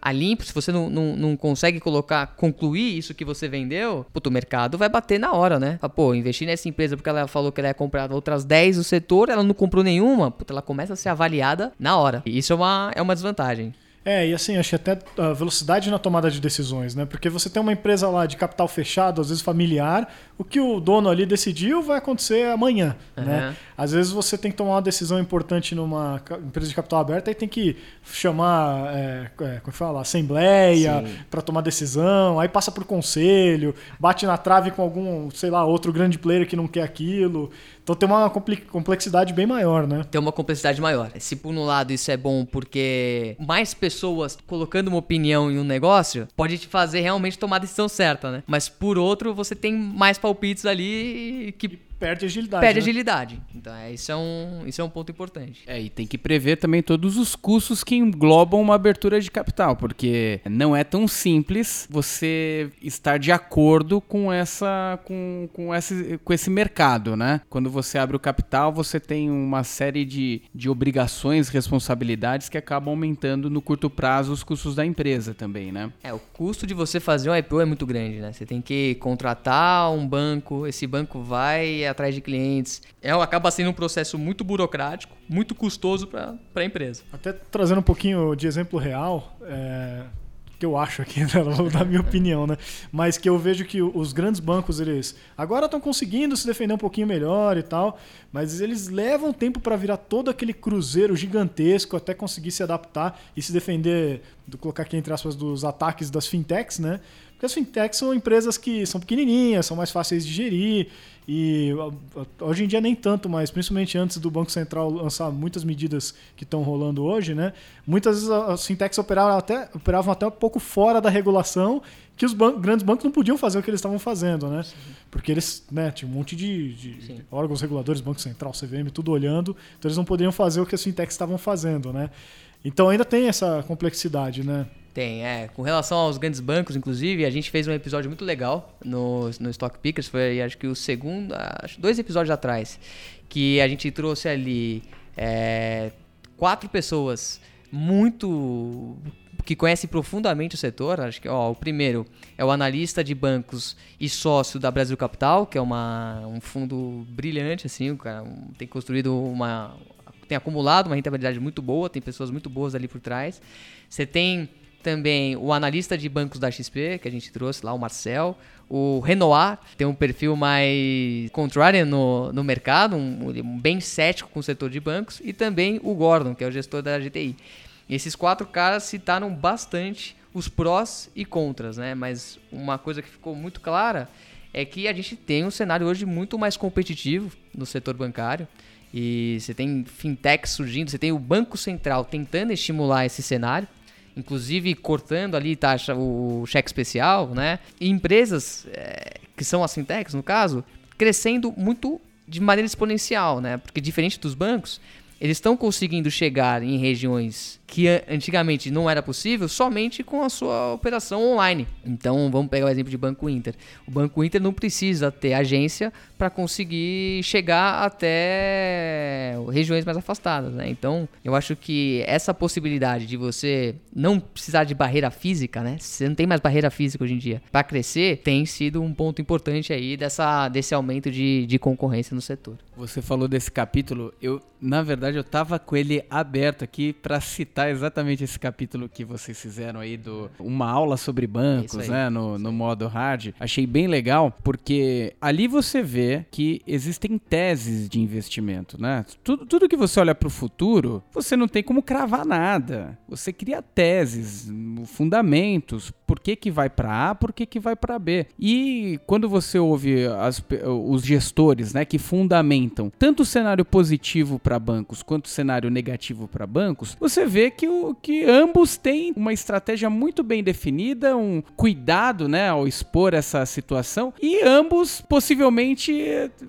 Speaker 4: a limpo, se você não, não, não consegue colocar, concluir isso que você vendeu, puto, o mercado vai bater na hora, né? Pô, investir nessa empresa porque ela falou que ela ia comprar outras 10 do setor, ela não comprou nenhuma, puta, ela começa a ser avaliada na hora. E isso é uma, é uma desvantagem.
Speaker 2: É, e assim, acho até a velocidade na tomada de decisões, né? Porque você tem uma empresa lá de capital fechado, às vezes familiar, o que o dono ali decidiu vai acontecer amanhã, uhum. né? Às vezes você tem que tomar uma decisão importante numa empresa de capital aberto e tem que chamar, é, é, como fala, assembleia para tomar decisão, aí passa por conselho, bate na trave com algum, sei lá, outro grande player que não quer aquilo. Então tem uma complexidade bem maior, né?
Speaker 4: Tem uma complexidade maior. Se por um lado isso é bom porque mais pessoas colocando uma opinião em um negócio pode te fazer realmente tomar a decisão certa, né? Mas por outro, você tem mais palpites ali que
Speaker 2: perde agilidade.
Speaker 4: Perde
Speaker 2: né?
Speaker 4: agilidade. Então, é, isso, é um, isso é um ponto importante.
Speaker 1: É, e tem que prever também todos os custos que englobam uma abertura de capital, porque não é tão simples você estar de acordo com essa com, com, esse, com esse mercado, né? Quando você abre o capital, você tem uma série de, de obrigações, responsabilidades que acabam aumentando no curto prazo os custos da empresa também, né?
Speaker 4: É, o custo de você fazer um IPO é muito grande, né? Você tem que contratar um banco, esse banco vai atrás de clientes. É, acaba sendo um processo muito burocrático, muito custoso para a empresa.
Speaker 2: Até trazendo um pouquinho de exemplo real, é, que eu acho aqui, [LAUGHS] né, da minha opinião, né? Mas que eu vejo que os grandes bancos, eles agora estão conseguindo se defender um pouquinho melhor e tal, mas eles levam tempo para virar todo aquele cruzeiro gigantesco até conseguir se adaptar e se defender, do colocar aqui entre aspas, dos ataques das fintechs, né? Porque as fintechs são empresas que são pequenininhas, são mais fáceis de gerir e hoje em dia nem tanto, mas principalmente antes do Banco Central lançar muitas medidas que estão rolando hoje, né? Muitas vezes as fintechs operavam até, operavam até um pouco fora da regulação que os ban grandes bancos não podiam fazer o que eles estavam fazendo, né? Sim. Porque eles, né, tinha um monte de, de órgãos reguladores, Banco Central, CVM, tudo olhando, então eles não poderiam fazer o que as fintechs estavam fazendo, né? Então ainda tem essa complexidade, né?
Speaker 4: Tem, é. Com relação aos grandes bancos, inclusive, a gente fez um episódio muito legal no, no Stock Pickers, foi acho que o segundo, acho dois episódios atrás, que a gente trouxe ali é, quatro pessoas muito que conhecem profundamente o setor. Acho que ó, o primeiro é o analista de bancos e sócio da Brasil Capital, que é uma, um fundo brilhante, assim, o cara tem construído uma. tem acumulado uma rentabilidade muito boa, tem pessoas muito boas ali por trás. Você tem também o analista de bancos da XP, que a gente trouxe lá, o Marcel. O Renoir tem um perfil mais contrário no, no mercado, um, um, bem cético com o setor de bancos. E também o Gordon, que é o gestor da GTI. E esses quatro caras citaram bastante os prós e contras, né? Mas uma coisa que ficou muito clara é que a gente tem um cenário hoje muito mais competitivo no setor bancário. E você tem fintechs surgindo, você tem o Banco Central tentando estimular esse cenário inclusive cortando ali taxa o cheque especial, né? E empresas é, que são as fintechs, no caso, crescendo muito de maneira exponencial, né? Porque diferente dos bancos, eles estão conseguindo chegar em regiões que antigamente não era possível somente com a sua operação online. Então, vamos pegar o exemplo de Banco Inter. O Banco Inter não precisa ter agência para conseguir chegar até regiões mais afastadas. Né? Então, eu acho que essa possibilidade de você não precisar de barreira física, né? Você não tem mais barreira física hoje em dia, para crescer, tem sido um ponto importante aí dessa, desse aumento de, de concorrência no setor.
Speaker 1: Você falou desse capítulo, eu, na verdade, eu tava com ele aberto aqui para citar exatamente esse capítulo que vocês fizeram aí do uma aula sobre bancos, né, no, no modo hard. Achei bem legal porque ali você vê que existem teses de investimento, né? Tudo, tudo que você olha para o futuro, você não tem como cravar nada. Você cria teses, fundamentos, por que que vai para A, por que que vai para B. E quando você ouve as, os gestores, né, que fundamentam tanto o cenário positivo para bancos quanto o cenário negativo para bancos, você vê que, o, que ambos têm uma estratégia muito bem definida, um cuidado, né, ao expor essa situação e ambos possivelmente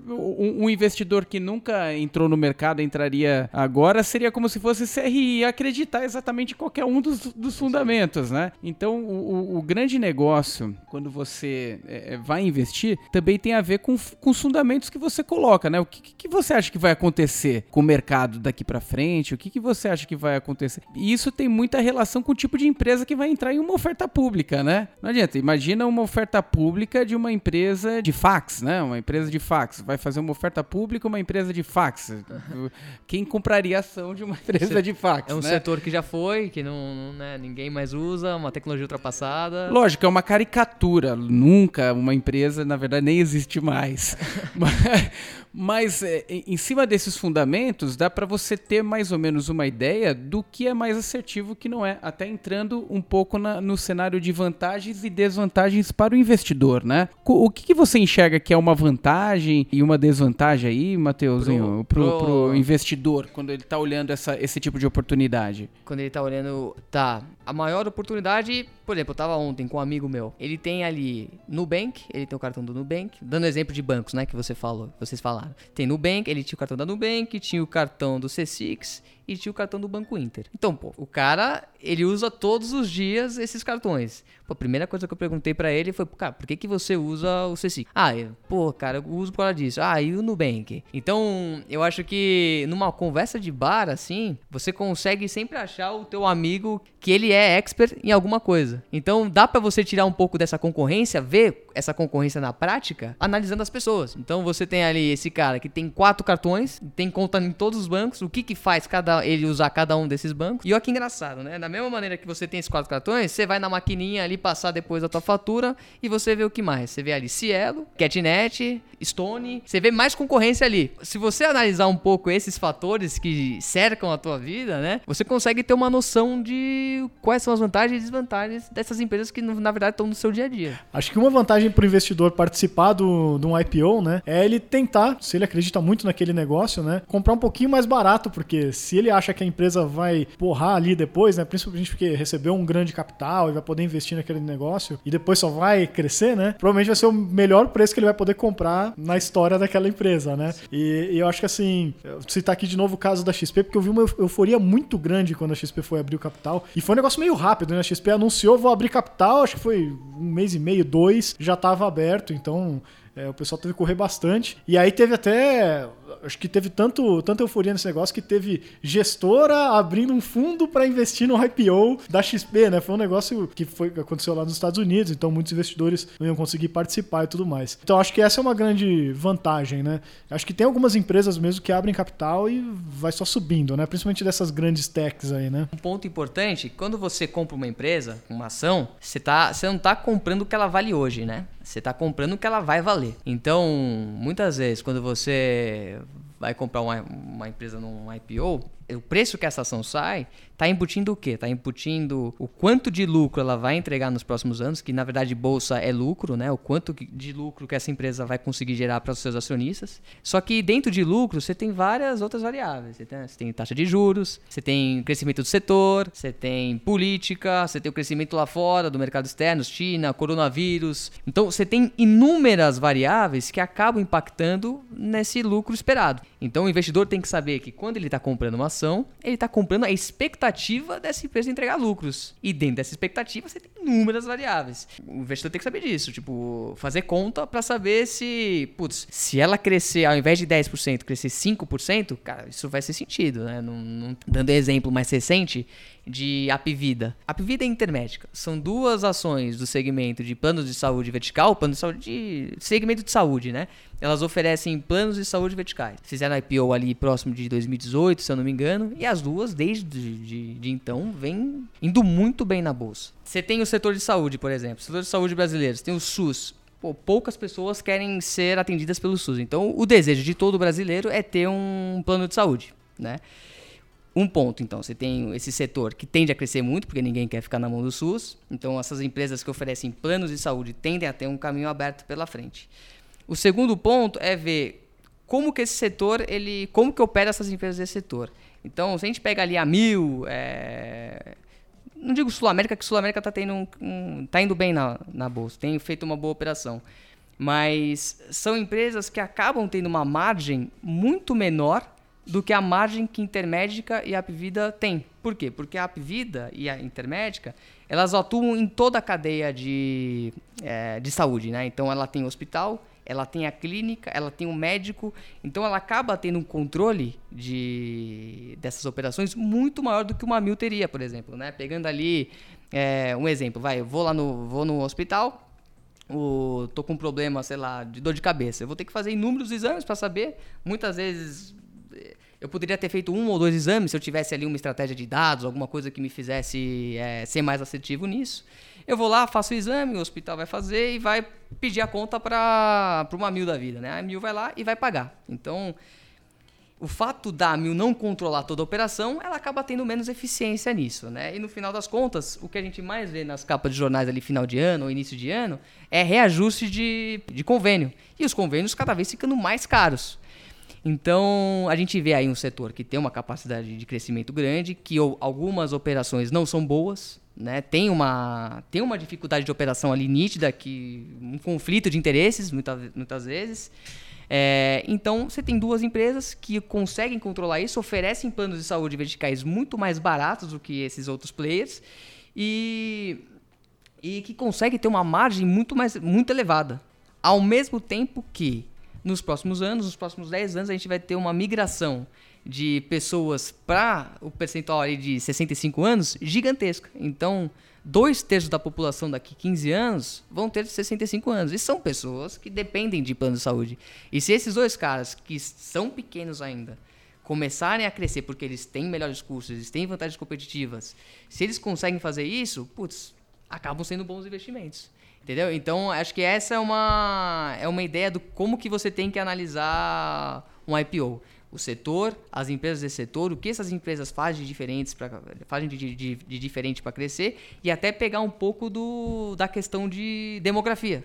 Speaker 1: um, um investidor que nunca entrou no mercado entraria agora seria como se fosse CRI acreditar exatamente em qualquer um dos, dos fundamentos, né? Então o, grande negócio quando você é, é, vai investir também tem a ver com, com os fundamentos que você coloca, né? O que, que você acha que vai acontecer com o mercado daqui para frente? O que, que você acha que vai acontecer? E isso tem muita relação com o tipo de empresa que vai entrar em uma oferta pública, né? Não adianta. Imagina uma oferta pública de uma empresa de fax, né? Uma empresa de fax. Vai fazer uma oferta pública uma empresa de fax. Quem compraria ação de uma [LAUGHS] empresa de fax?
Speaker 4: É um
Speaker 1: né?
Speaker 4: setor que já foi, que não, né, ninguém mais usa, uma tecnologia ultrapassada.
Speaker 1: Lógico, é uma caricatura. Nunca uma empresa, na verdade, nem existe mais. [LAUGHS] Mas é, em cima desses fundamentos, dá para você ter mais ou menos uma ideia do que é mais assertivo que não é, até entrando um pouco na, no cenário de vantagens e desvantagens para o investidor, né? O que, que você enxerga que é uma vantagem e uma desvantagem aí, Mateuzinho, pro, pro, pro investidor, quando ele está olhando essa, esse tipo de oportunidade?
Speaker 4: Quando ele está olhando, tá, a maior oportunidade, por exemplo, eu tava ontem com um amigo meu. Ele tem ali Nubank, ele tem o cartão do Nubank, dando exemplo de bancos, né, que você falou, vocês falaram. Tem Nubank, ele tinha o cartão da Nubank, tinha o cartão do C6 e tinha o cartão do Banco Inter. Então, pô, o cara, ele usa todos os dias esses cartões. Pô, a primeira coisa que eu perguntei para ele foi, cara, por que, que você usa o C5? Ah, eu, pô, cara, eu uso por causa disso. Ah, e o Nubank? Então, eu acho que numa conversa de bar, assim, você consegue sempre achar o teu amigo que ele é expert em alguma coisa. Então, dá para você tirar um pouco dessa concorrência, ver essa concorrência na prática, analisando as pessoas. Então, você tem ali esse cara que tem quatro cartões, tem conta em todos os bancos, o que que faz cada ele usar cada um desses bancos. E olha que engraçado, né? Da mesma maneira que você tem esses quatro cartões, você vai na maquininha ali passar depois a tua fatura e você vê o que mais. Você vê ali Cielo, Catnet, Stone, você vê mais concorrência ali. Se você analisar um pouco esses fatores que cercam a tua vida, né? Você consegue ter uma noção de quais são as vantagens e desvantagens dessas empresas que na verdade estão no seu dia a dia.
Speaker 2: Acho que uma vantagem para o investidor participar do, de um IPO, né, é ele tentar, se ele acredita muito naquele negócio, né, comprar um pouquinho mais barato, porque se ele acha que a empresa vai porrar ali depois, né? Principalmente porque recebeu um grande capital e vai poder investir naquele negócio e depois só vai crescer, né? Provavelmente vai ser o melhor preço que ele vai poder comprar na história daquela empresa, né? E, e eu acho que assim, citar aqui de novo o caso da XP, porque eu vi uma euforia muito grande quando a XP foi abrir o capital. E foi um negócio meio rápido, né? A XP anunciou, vou abrir capital, acho que foi um mês e meio, dois, já estava aberto, então é, o pessoal teve que correr bastante. E aí teve até. Acho que teve tanto, tanta euforia nesse negócio que teve gestora abrindo um fundo para investir no IPO da XP, né? Foi um negócio que foi, aconteceu lá nos Estados Unidos, então muitos investidores não iam conseguir participar e tudo mais. Então acho que essa é uma grande vantagem, né? Acho que tem algumas empresas mesmo que abrem capital e vai só subindo, né? Principalmente dessas grandes techs aí, né?
Speaker 4: Um ponto importante, quando você compra uma empresa, uma ação, você, tá, você não está comprando o que ela vale hoje, né? Você está comprando o que ela vai valer. Então, muitas vezes, quando você vai comprar uma, uma empresa num IPO, o preço que essa ação sai está embutindo o quê? Está embutindo o quanto de lucro ela vai entregar nos próximos anos, que na verdade bolsa é lucro, né? O quanto de lucro que essa empresa vai conseguir gerar para os seus acionistas. Só que dentro de lucro você tem várias outras variáveis. Você tem, você tem taxa de juros, você tem crescimento do setor, você tem política, você tem o crescimento lá fora do mercado externo, China, coronavírus. Então você tem inúmeras variáveis que acabam impactando nesse lucro esperado. Então o investidor tem que saber que quando ele está comprando uma ação, ele está comprando a expectativa dessa empresa entregar lucros. E dentro dessa expectativa você tem inúmeras variáveis. O investidor tem que saber disso, tipo, fazer conta para saber se, putz, se ela crescer ao invés de 10%, crescer 5%, cara, isso vai ser sentido, né? Não, não, dando exemplo mais recente, de Apvida. Apvida e Intermédica são duas ações do segmento de planos de saúde vertical, plano de saúde de segmento de saúde, né? Elas oferecem planos de saúde verticais. Fizeram IPO ali próximo de 2018, se eu não me engano, e as duas, desde de, de então, vêm indo muito bem na bolsa. Você tem o setor de saúde, por exemplo, o setor de saúde brasileiro, você tem o SUS. Pô, poucas pessoas querem ser atendidas pelo SUS. Então, o desejo de todo brasileiro é ter um plano de saúde, né? Um ponto, então, você tem esse setor que tende a crescer muito, porque ninguém quer ficar na mão do SUS. Então, essas empresas que oferecem planos de saúde tendem a ter um caminho aberto pela frente. O segundo ponto é ver como que esse setor, ele, como que opera essas empresas desse setor. Então, se a gente pega ali a Mil, é... não digo Sul América, que Sul América está um, um, tá indo bem na, na bolsa, tem feito uma boa operação. Mas são empresas que acabam tendo uma margem muito menor do que a margem que Intermédica e a Apvida têm. Por quê? Porque a Apvida e a Intermédica, elas atuam em toda a cadeia de, é, de saúde, né? Então ela tem hospital, ela tem a clínica, ela tem um médico, então ela acaba tendo um controle de dessas operações muito maior do que uma mil teria, por exemplo, né? Pegando ali é, um exemplo, vai, eu vou lá no, vou no hospital, o, tô com um problema, sei lá, de dor de cabeça, eu vou ter que fazer inúmeros exames para saber, muitas vezes eu poderia ter feito um ou dois exames se eu tivesse ali uma estratégia de dados, alguma coisa que me fizesse é, ser mais assertivo nisso. Eu vou lá, faço o exame, o hospital vai fazer e vai pedir a conta para uma mil da vida. Né? A mil vai lá e vai pagar. Então, o fato da Mil não controlar toda a operação, ela acaba tendo menos eficiência nisso, né? E no final das contas, o que a gente mais vê nas capas de jornais ali final de ano ou início de ano é reajuste de, de convênio. E os convênios cada vez ficando mais caros. Então, a gente vê aí um setor que tem uma capacidade de crescimento grande, que algumas operações não são boas, né? Tem uma tem uma dificuldade de operação ali nítida, que um conflito de interesses muitas muitas vezes. É, então você tem duas empresas que conseguem controlar isso, oferecem planos de saúde verticais muito mais baratos do que esses outros players e e que conseguem ter uma margem muito mais muito elevada, ao mesmo tempo que nos próximos anos, nos próximos 10 anos, a gente vai ter uma migração de pessoas para o percentual de 65 anos gigantesca. Então, dois terços da população daqui 15 anos vão ter 65 anos. E são pessoas que dependem de plano de saúde. E se esses dois caras, que são pequenos ainda, começarem a crescer porque eles têm melhores cursos, eles têm vantagens competitivas, se eles conseguem fazer isso, putz, acabam sendo bons investimentos. Entendeu? Então, acho que essa é uma, é uma ideia do como que você tem que analisar um IPO o setor, as empresas desse setor, o que essas empresas fazem de diferentes pra, fazem de, de, de diferente para crescer e até pegar um pouco do, da questão de demografia.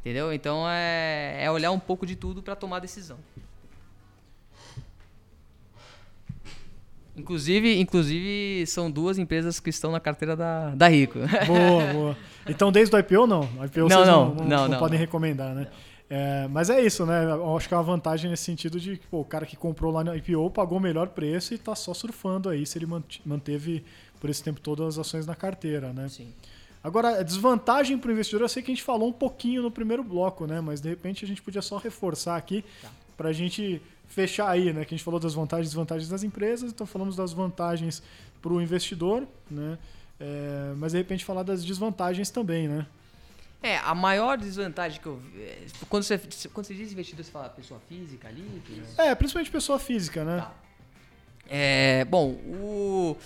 Speaker 4: Entendeu? Então é, é olhar um pouco de tudo para tomar decisão. Inclusive, inclusive, são duas empresas que estão na carteira da, da Rico.
Speaker 2: Boa, boa. [LAUGHS] Então, desde o IPO, não?
Speaker 4: O IPO não, vocês não, não, não,
Speaker 2: não podem recomendar, né? É, mas é isso, né? Eu acho que é uma vantagem nesse sentido de pô, o cara que comprou lá no IPO pagou o melhor preço e está só surfando aí se ele manteve por esse tempo todo as ações na carteira, né?
Speaker 4: Sim.
Speaker 2: Agora, a desvantagem para o investidor, eu sei que a gente falou um pouquinho no primeiro bloco, né? Mas de repente a gente podia só reforçar aqui tá. para a gente fechar aí, né? Que a gente falou das vantagens e desvantagens das empresas, então falamos das vantagens para o investidor, né? É, mas de repente falar das desvantagens também, né?
Speaker 4: É, a maior desvantagem que eu. É, quando você, quando você diz investidor, você fala pessoa física ali?
Speaker 2: É, principalmente pessoa física, né? Tá.
Speaker 4: É, bom, o,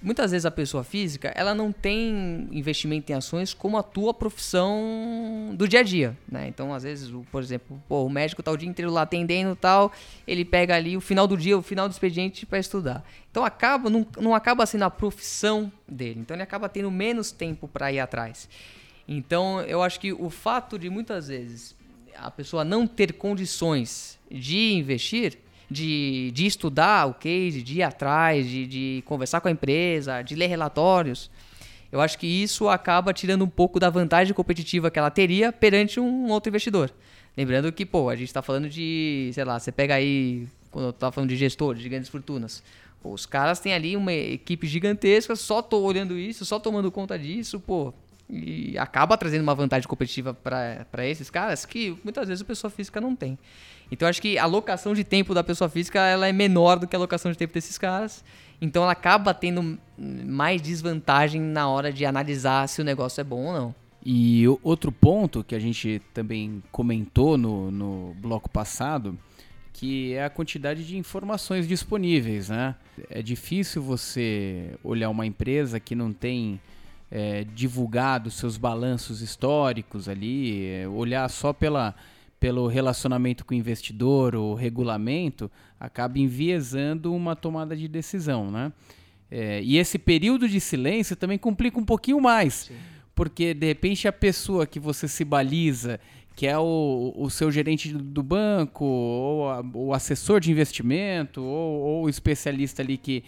Speaker 4: muitas vezes a pessoa física ela não tem investimento em ações como a tua profissão do dia a dia, né? Então, às vezes, por exemplo, pô, o médico tá o dia inteiro lá atendendo tal, ele pega ali o final do dia, o final do expediente para estudar. Então, acaba não, não acaba sendo a profissão dele. Então, ele acaba tendo menos tempo para ir atrás. Então, eu acho que o fato de muitas vezes a pessoa não ter condições de investir, de, de estudar o case, de ir atrás, de, de conversar com a empresa, de ler relatórios, eu acho que isso acaba tirando um pouco da vantagem competitiva que ela teria perante um outro investidor. Lembrando que, pô, a gente está falando de, sei lá, você pega aí, quando eu estava falando de gestores, de grandes fortunas, os caras têm ali uma equipe gigantesca, só tô olhando isso, só tomando conta disso, pô, e acaba trazendo uma vantagem competitiva para esses caras que muitas vezes a pessoa física não tem. Então acho que a alocação de tempo da pessoa física ela é menor do que a alocação de tempo desses caras. Então ela acaba tendo mais desvantagem na hora de analisar se o negócio é bom ou não.
Speaker 1: E outro ponto que a gente também comentou no, no bloco passado, que é a quantidade de informações disponíveis, né? É difícil você olhar uma empresa que não tem é, divulgado seus balanços históricos ali, é, olhar só pela, pelo relacionamento com o investidor, o regulamento, acaba enviesando uma tomada de decisão, né? É, e esse período de silêncio também complica um pouquinho mais. Sim. Porque, de repente, a pessoa que você se baliza, que é o, o seu gerente do banco, ou a, o assessor de investimento, ou, ou o especialista ali que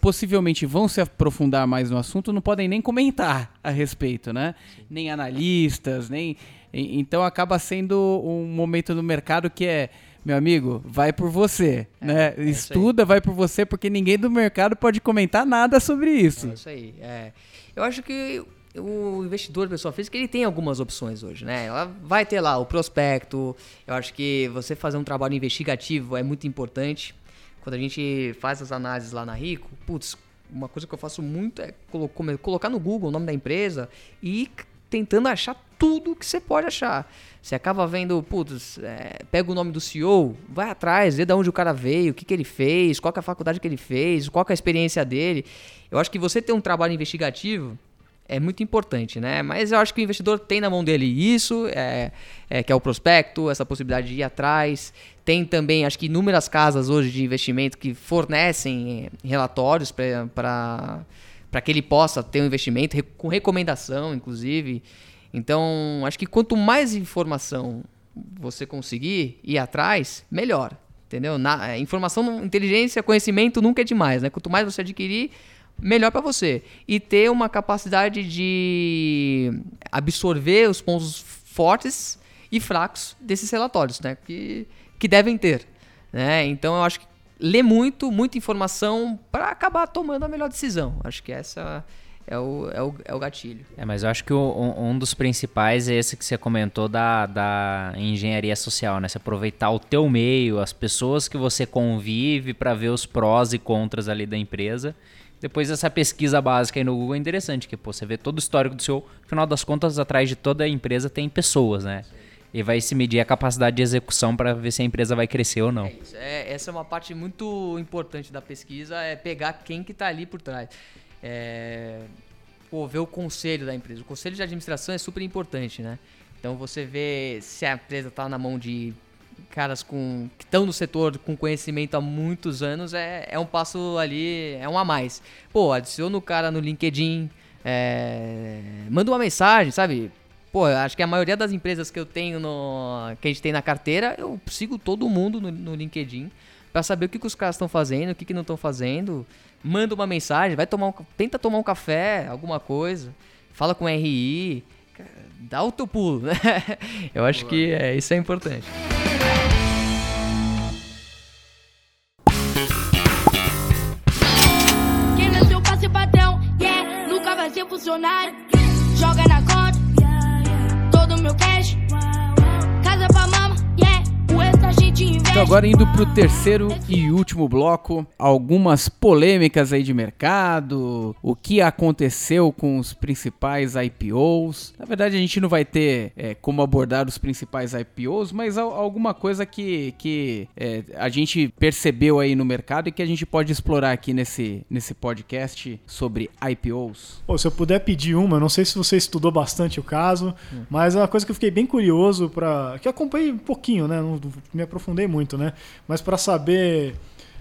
Speaker 1: possivelmente vão se aprofundar mais no assunto, não podem nem comentar a respeito, né? Sim. Nem analistas, nem. Então acaba sendo um momento no mercado que é meu amigo, vai por você, é, né? É Estuda, vai por você, porque ninguém do mercado pode comentar nada sobre isso.
Speaker 4: É isso aí. É. Eu acho que o investidor, pessoa física, ele tem algumas opções hoje, né? Ela vai ter lá o prospecto. Eu acho que você fazer um trabalho investigativo é muito importante. Quando a gente faz as análises lá na Rico, putz, uma coisa que eu faço muito é colocar no Google o nome da empresa e tentando achar tudo que você pode achar. Você acaba vendo, putz, é, pega o nome do CEO, vai atrás, vê de onde o cara veio, o que, que ele fez, qual é a faculdade que ele fez, qual é a experiência dele. Eu acho que você ter um trabalho investigativo é muito importante, né? Mas eu acho que o investidor tem na mão dele isso, é, é, que é o prospecto, essa possibilidade de ir atrás. Tem também, acho que inúmeras casas hoje de investimento que fornecem é, relatórios para que ele possa ter um investimento, com recomendação, inclusive. Então, acho que quanto mais informação você conseguir ir atrás, melhor. Entendeu? Na, é, informação, inteligência, conhecimento nunca é demais, né? Quanto mais você adquirir, melhor para você. E ter uma capacidade de absorver os pontos fortes e fracos desses relatórios, né? Que, que devem ter. Né? Então, eu acho que ler muito, muita informação para acabar tomando a melhor decisão. Acho que essa é o, é o, é o gatilho.
Speaker 3: É, mas eu acho que o, um dos principais é esse que você comentou da, da engenharia social, né? Você aproveitar o teu meio, as pessoas que você convive para ver os prós e contras ali da empresa. Depois essa pesquisa básica aí no Google é interessante, que pô, você vê todo o histórico do seu, final das contas, atrás de toda empresa tem pessoas, né? E vai se medir a capacidade de execução para ver se a empresa vai crescer ou não.
Speaker 4: É é, essa é uma parte muito importante da pesquisa, é pegar quem que está ali por trás é, pô, ver o conselho da empresa. O conselho de administração é super importante, né? Então você vê se a empresa está na mão de caras com, que estão no setor com conhecimento há muitos anos, é, é um passo ali, é um a mais. Pô, adiciona o cara no LinkedIn, é, manda uma mensagem, sabe? Pô, acho que a maioria das empresas que eu tenho no. que a gente tem na carteira, eu sigo todo mundo no, no LinkedIn para saber o que, que os caras estão fazendo, o que, que não estão fazendo manda uma mensagem, vai tomar um, tenta tomar um café, alguma coisa, fala com o RI, dá o teu pulo, né? [LAUGHS] Eu acho que é, isso é importante. Nunca
Speaker 1: agora indo pro terceiro e último bloco, algumas polêmicas aí de mercado, o que aconteceu com os principais IPOs. Na verdade a gente não vai ter é, como abordar os principais IPOs, mas alguma coisa que, que é, a gente percebeu aí no mercado e que a gente pode explorar aqui nesse, nesse podcast sobre IPOs.
Speaker 2: Pô, se eu puder pedir uma, não sei se você estudou bastante o caso, hum. mas é uma coisa que eu fiquei bem curioso para que acompanhei um pouquinho, né? Não me aprofundei muito, né? Mas para saber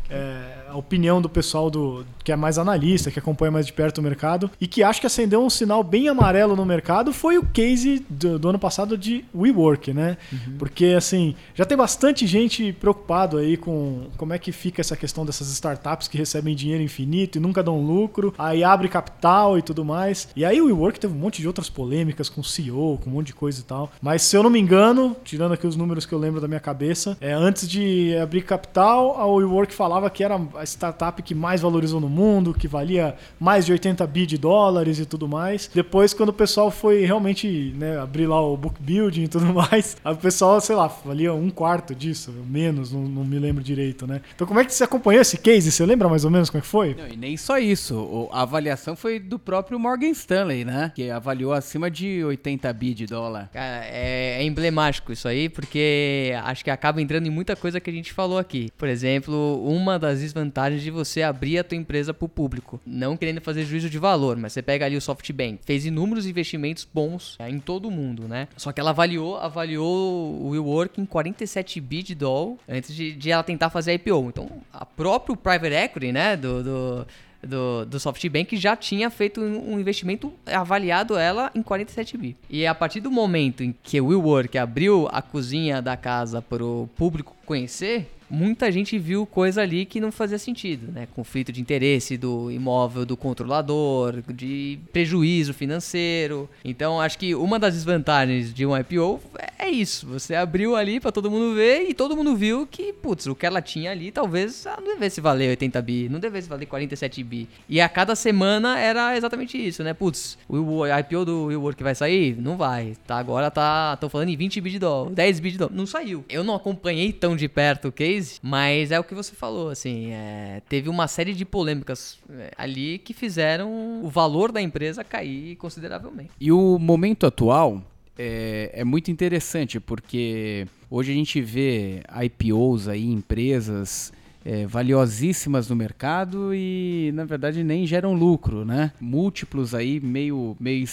Speaker 2: é, a opinião do pessoal do que é mais analista, que acompanha mais de perto o mercado e que acho que acendeu um sinal bem amarelo no mercado foi o case do, do ano passado de WeWork, né? Uhum. Porque assim, já tem bastante gente preocupado aí com como é que fica essa questão dessas startups que recebem dinheiro infinito e nunca dão lucro, aí abre capital e tudo mais. E aí o WeWork teve um monte de outras polêmicas com o CEO, com um monte de coisa e tal. Mas se eu não me engano, tirando aqui os números que eu lembro da minha cabeça, é antes de abrir capital, a WeWork falava que era a startup que mais valorizou no mundo, que valia mais de 80 bi de dólares e tudo mais. Depois, quando o pessoal foi realmente né, abrir lá o book building e tudo [LAUGHS] mais, o pessoal, sei lá, valia um quarto disso, menos, não, não me lembro direito, né? Então, como é que você acompanhou esse case? Você lembra mais ou menos como é que foi?
Speaker 1: Não, e nem só isso. A avaliação foi do próprio Morgan Stanley, né? Que avaliou acima de 80 bi de dólar.
Speaker 4: Cara, é, é emblemático isso aí, porque acho que acaba entrando em muita coisa que a gente falou aqui. Por exemplo, uma das desvantagens de você abrir a tua empresa para o público. Não querendo fazer juízo de valor, mas você pega ali o SoftBank, fez inúmeros investimentos bons é, em todo o mundo, né? Só que ela avaliou, avaliou o WeWork em 47 bi de dólar antes de, de ela tentar fazer a IPO. Então, a próprio private equity, né, do, do do, do SoftBank já tinha feito um investimento avaliado ela em 47 bi. E a partir do momento em que o WeWork abriu a cozinha da casa para o público conhecer, muita gente viu coisa ali que não fazia sentido, né? Conflito de interesse do imóvel do controlador, de prejuízo financeiro. Então, acho que uma das desvantagens de um IPO é isso. Você abriu ali para todo mundo ver e todo mundo viu que, putz, o que ela tinha ali talvez não devesse valer 80 bi, não devesse valer 47 bi. E a cada semana era exatamente isso, né? Putz, o IPO do WeWork vai sair? Não vai. Tá, agora tá, estão falando em 20 bi de dólar, 10 bi de dólar. Não saiu. Eu não acompanhei tão de perto o case, case, mas é o que você falou, assim, é, teve uma série de polêmicas é, ali que fizeram o valor da empresa cair consideravelmente.
Speaker 1: E o momento atual é, é muito interessante, porque hoje a gente vê IPOs aí, empresas... É, valiosíssimas no mercado e na verdade nem geram lucro, né? Múltiplos aí meio meio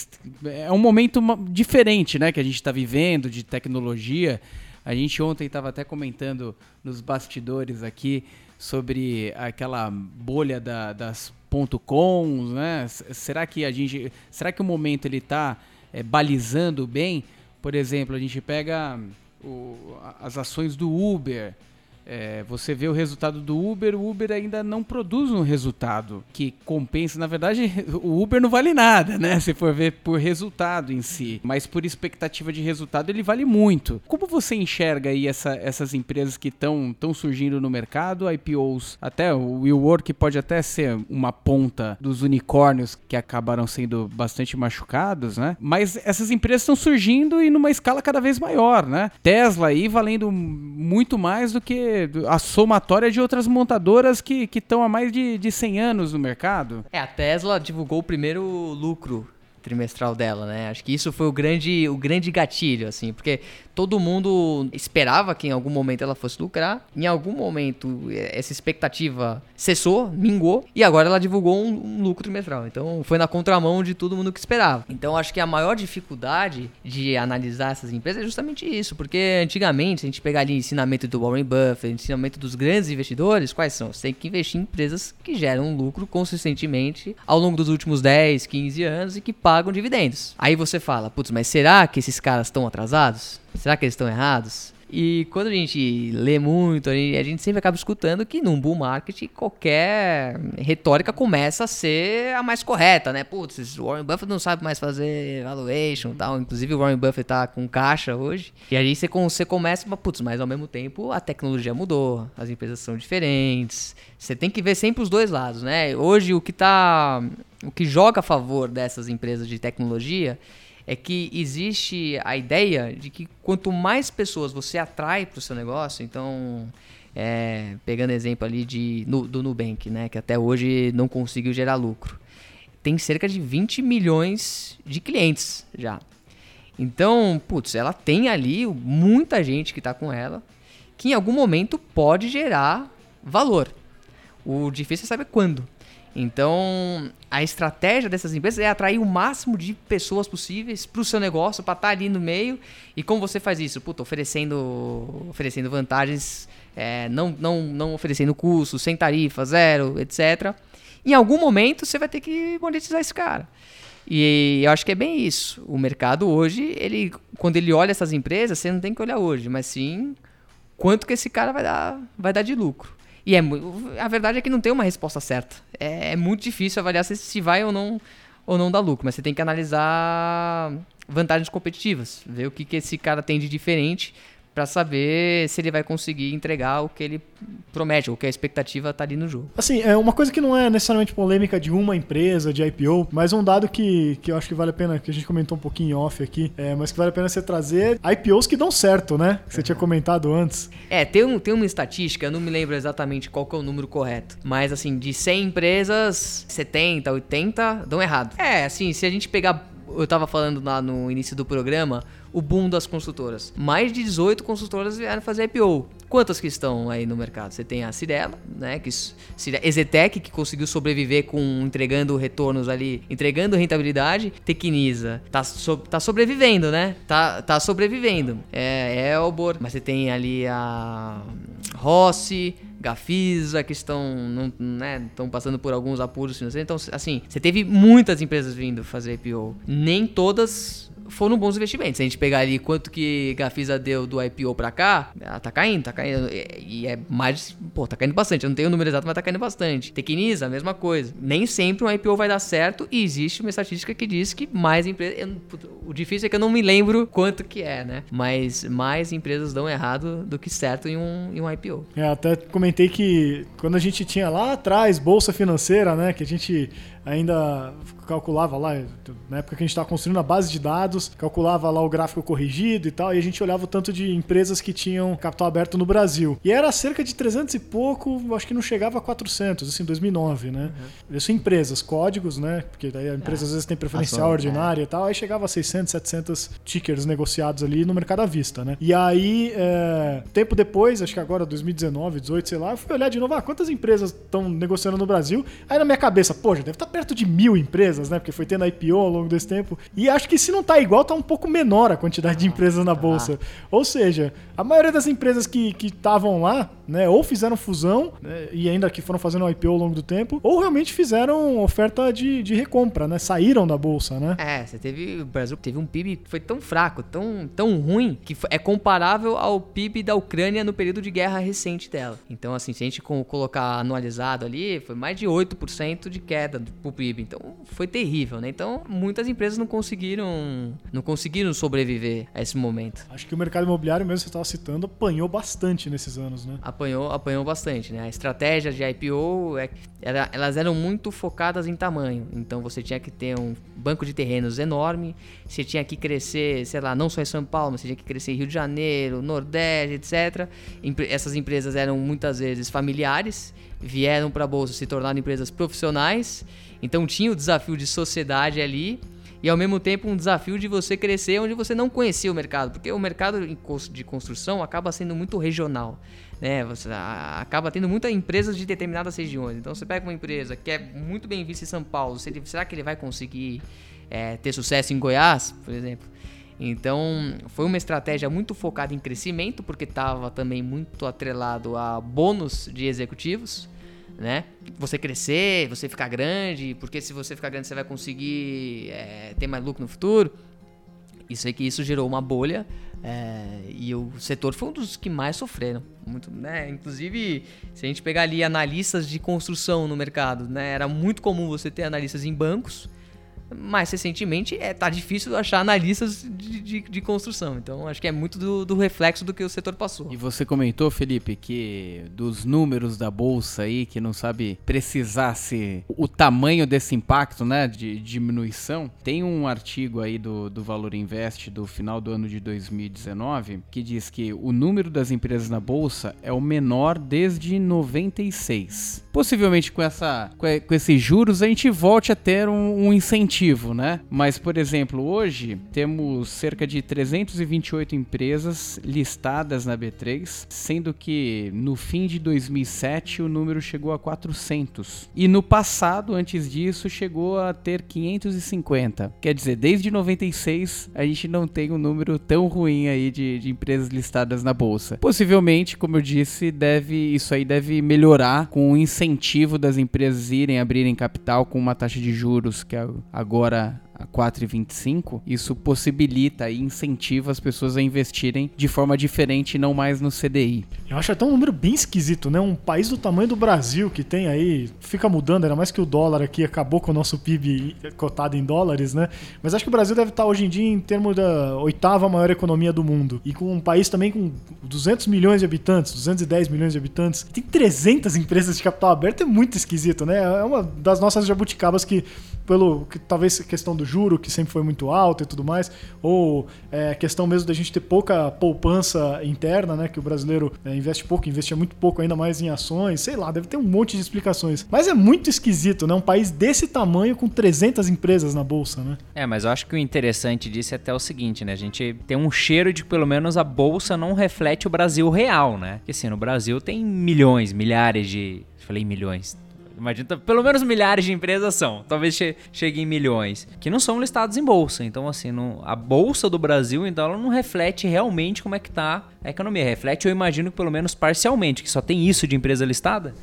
Speaker 1: é um momento diferente, né, que a gente está vivendo de tecnologia a gente ontem estava até comentando nos bastidores aqui sobre aquela bolha da, das .com, né? Será que a gente, será que o momento ele está é, balizando bem? Por exemplo, a gente pega o, as ações do Uber, é, você vê o resultado do Uber, o Uber ainda não produz um resultado que compensa. Na verdade, [LAUGHS] o Uber não vale nada, né? Se for ver por resultado em si. Mas por expectativa de resultado, ele vale muito. Como você enxerga aí essa, essas empresas que estão surgindo no mercado, IPOs, até o WeWork pode até ser uma ponta dos unicórnios que acabaram sendo bastante machucados, né? Mas essas empresas estão surgindo e numa escala cada vez maior, né? Tesla aí valendo muito mais do que a somatória de outras montadoras que estão há mais de, de 100 anos no mercado.
Speaker 4: É, a Tesla divulgou o primeiro lucro trimestral dela, né? Acho que isso foi o grande, o grande gatilho, assim, porque todo mundo esperava que em algum momento ela fosse lucrar. Em algum momento essa expectativa cessou, mingou e agora ela divulgou um, um lucro trimestral. Então foi na contramão de todo mundo que esperava. Então acho que a maior dificuldade de analisar essas empresas é justamente isso, porque antigamente se a gente pegar ali ensinamento do Warren Buffett, ensinamento dos grandes investidores, quais são? Você tem que investir em empresas que geram lucro consistentemente ao longo dos últimos 10, 15 anos e que pagam dividendos. Aí você fala, putz, mas será que esses caras estão atrasados? Será que eles estão errados? E quando a gente lê muito, a gente sempre acaba escutando que num bull market qualquer retórica começa a ser a mais correta, né? Putz, o Warren Buffett não sabe mais fazer valuation e tal. Inclusive o Warren Buffett tá com caixa hoje. E aí você, você começa, mas putz, mas ao mesmo tempo a tecnologia mudou, as empresas são diferentes. Você tem que ver sempre os dois lados, né? Hoje o que tá. O que joga a favor dessas empresas de tecnologia é que existe a ideia de que quanto mais pessoas você atrai para o seu negócio, então, é, pegando exemplo ali de, no, do Nubank, né, que até hoje não conseguiu gerar lucro, tem cerca de 20 milhões de clientes já. Então, putz, ela tem ali muita gente que está com ela, que em algum momento pode gerar valor. O difícil é saber quando. Então, a estratégia dessas empresas é atrair o máximo de pessoas possíveis para o seu negócio, para estar tá ali no meio. E como você faz isso? Puta, oferecendo, oferecendo vantagens, é, não, não, não oferecendo custos, sem tarifa, zero, etc. Em algum momento você vai ter que monetizar esse cara. E eu acho que é bem isso. O mercado hoje, ele, quando ele olha essas empresas, você não tem que olhar hoje, mas sim quanto que esse cara vai dar, vai dar de lucro. E é, a verdade é que não tem uma resposta certa. É, é muito difícil avaliar se, se vai ou não, ou não dar lucro, mas você tem que analisar vantagens competitivas, ver o que, que esse cara tem de diferente para saber se ele vai conseguir entregar o que ele promete, ou que a expectativa tá ali no jogo.
Speaker 2: Assim, é uma coisa que não é necessariamente polêmica de uma empresa, de IPO, mas um dado que, que eu acho que vale a pena, que a gente comentou um pouquinho off aqui, é, mas que vale a pena você trazer IPOs que dão certo, né? Que você tinha comentado antes.
Speaker 4: É, tem, um, tem uma estatística, eu não me lembro exatamente qual que é o número correto, mas assim, de 100 empresas, 70, 80 dão errado. É, assim, se a gente pegar eu tava falando lá no início do programa, o boom das consultoras. Mais de 18 consultoras vieram fazer IPO. Quantas que estão aí no mercado? Você tem a Cirela, né? Que, Exetec, que conseguiu sobreviver com entregando retornos ali, entregando rentabilidade. Tecnisa, tá, so, tá sobrevivendo, né? Tá, tá sobrevivendo. É Elbor, mas você tem ali a Rossi, Gafisa, que estão, não, né, estão passando por alguns apuros financeiros. Então, assim, você teve muitas empresas vindo fazer IPO. Nem todas foram bons investimentos. Se a gente pegar ali quanto que Gafisa deu do IPO pra cá, ela tá caindo, tá caindo. E é mais. Pô, tá caindo bastante. Eu não tenho o número exato, mas tá caindo bastante. Tecnisa, a mesma coisa. Nem sempre um IPO vai dar certo e existe uma estatística que diz que mais empresas. O difícil é que eu não me lembro quanto que é, né? Mas mais empresas dão errado do que certo em um, em um IPO.
Speaker 2: É, até comentei que quando a gente tinha lá atrás bolsa financeira, né? Que a gente ainda calculava lá, na época que a gente estava construindo a base de dados, calculava lá o gráfico corrigido e tal, e a gente olhava o tanto de empresas que tinham capital aberto no Brasil. E era cerca de 300 e pouco, acho que não chegava a 400, assim, 2009, né? Uhum. Isso empresas, códigos, né? Porque daí a empresa ah, às vezes tem preferencial ação, ordinária é. e tal, aí chegava a 600, 700 tickers negociados ali no mercado à vista, né? E aí, é, tempo depois, acho que agora 2019, 18, sei lá, eu fui olhar de novo, ah, quantas empresas estão negociando no Brasil? Aí na minha cabeça, pô, já deve estar tá perto de mil empresas, né? Porque foi tendo IPO ao longo desse tempo. E acho que se não tá igual, tá um pouco menor a quantidade de empresas na bolsa. Ou seja, a maioria das empresas que estavam lá, né, ou fizeram fusão, né, e ainda que foram fazendo IPO ao longo do tempo, ou realmente fizeram oferta de, de recompra, né? Saíram da bolsa, né?
Speaker 4: É, você teve. O Brasil teve um PIB que foi tão fraco, tão, tão ruim, que é comparável ao PIB da Ucrânia no período de guerra recente dela. Então, assim, se a gente colocar anualizado ali, foi mais de 8% de queda pro PIB. Então, foi terrível, né? Então, muitas empresas não conseguiram não conseguiram sobreviver a esse momento.
Speaker 2: Acho que o mercado imobiliário mesmo você estava citando apanhou bastante nesses anos, né?
Speaker 4: Apanhou, apanhou bastante, né? A estratégia de IPO é, era, elas eram muito focadas em tamanho. Então, você tinha que ter um banco de terrenos enorme, você tinha que crescer, sei lá, não só em São Paulo, mas você tinha que crescer em Rio de Janeiro, Nordeste, etc. Essas empresas eram muitas vezes familiares, vieram para a bolsa se tornaram empresas profissionais então tinha o desafio de sociedade ali e ao mesmo tempo um desafio de você crescer onde você não conhecia o mercado, porque o mercado de construção acaba sendo muito regional. Né, você acaba tendo muitas empresas de determinadas regiões. Então você pega uma empresa que é muito bem vista em São Paulo, será que ele vai conseguir é, ter sucesso em Goiás, por exemplo? Então foi uma estratégia muito focada em crescimento, porque estava também muito atrelado a bônus de executivos né? Você crescer, você ficar grande, porque se você ficar grande você vai conseguir é, ter mais lucro no futuro. Isso aí que isso gerou uma bolha é, e o setor foi um dos que mais sofreram. Muito, né? Inclusive, se a gente pegar ali analistas de construção no mercado, né? era muito comum você ter analistas em bancos mais recentemente é, tá difícil achar analistas de, de, de construção. Então acho que é muito do, do, reflexo do que o setor passou.
Speaker 1: E você comentou, Felipe, que dos números da bolsa aí, que não sabe precisar se o tamanho desse impacto, né, de diminuição. Tem um artigo aí do, do Valor Invest do final do ano de 2019 que diz que o número das empresas na bolsa é o menor desde 96. Possivelmente com essa com esses juros a gente volte a ter um, um incentivo né? Mas, por exemplo, hoje temos cerca de 328 empresas listadas na B3, sendo que no fim de 2007 o número chegou a 400. E no passado, antes disso, chegou a ter 550. Quer dizer, desde 96 a gente não tem um número tão ruim aí de, de empresas listadas na bolsa. Possivelmente, como eu disse, deve isso aí deve melhorar com o incentivo das empresas irem abrirem capital com uma taxa de juros que agora Agora, a 4,25, isso possibilita e incentiva as pessoas a investirem de forma diferente e não mais no CDI.
Speaker 2: Eu acho até um número bem esquisito, né? Um país do tamanho do Brasil que tem aí, fica mudando, era mais que o dólar aqui acabou com o nosso PIB cotado em dólares, né? Mas acho que o Brasil deve estar hoje em dia em termos da oitava maior economia do mundo. E com um país também com 200 milhões de habitantes, 210 milhões de habitantes, tem 300 empresas de capital aberto, é muito esquisito, né? É uma das nossas jabuticabas que pelo que, talvez questão do juro que sempre foi muito alto e tudo mais, ou é, questão mesmo da gente ter pouca poupança interna, né, que o brasileiro é, investe pouco, investia muito pouco ainda mais em ações, sei lá, deve ter um monte de explicações. Mas é muito esquisito, né, um país desse tamanho com 300 empresas na bolsa, né?
Speaker 3: É, mas eu acho que o interessante disso é até o seguinte, né, a gente tem um cheiro de que pelo menos a bolsa não reflete o Brasil real, né? Porque assim, no Brasil tem milhões, milhares de, falei milhões, Imagina, pelo menos milhares de empresas são. Talvez che chegue em milhões. Que não são listados em bolsa. Então, assim, não, a bolsa do Brasil, então, ela não reflete realmente como é que tá a economia. Reflete, eu imagino, que pelo menos parcialmente, que só tem isso de empresa listada.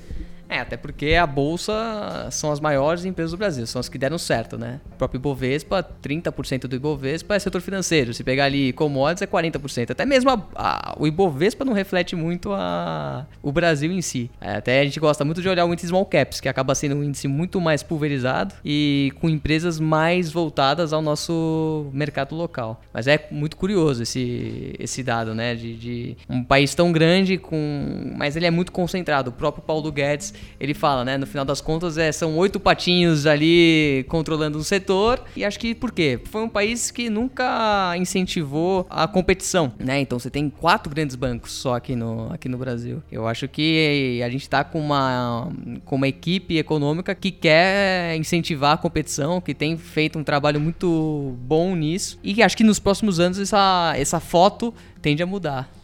Speaker 4: É, até porque a bolsa são as maiores empresas do Brasil, são as que deram certo, né? O próprio Ibovespa, 30% do Ibovespa é setor financeiro. Se pegar ali commodities, é 40%. Até mesmo a, a, o Ibovespa não reflete muito a, o Brasil em si. É, até a gente gosta muito de olhar o índice Small Caps, que acaba sendo um índice muito mais pulverizado e com empresas mais voltadas ao nosso mercado local. Mas é muito curioso esse, esse dado, né? De, de um país tão grande, com mas ele é muito concentrado. O próprio Paulo Guedes ele fala, né? No final das contas, é, são oito patinhos ali controlando um setor. E acho que por quê? Foi um país que nunca incentivou a competição, né? Então você tem quatro grandes bancos só aqui no, aqui no Brasil. Eu acho que a gente está com uma, com uma equipe econômica que quer incentivar a competição, que tem feito um trabalho muito bom nisso. E acho que nos próximos anos essa, essa foto tende a mudar.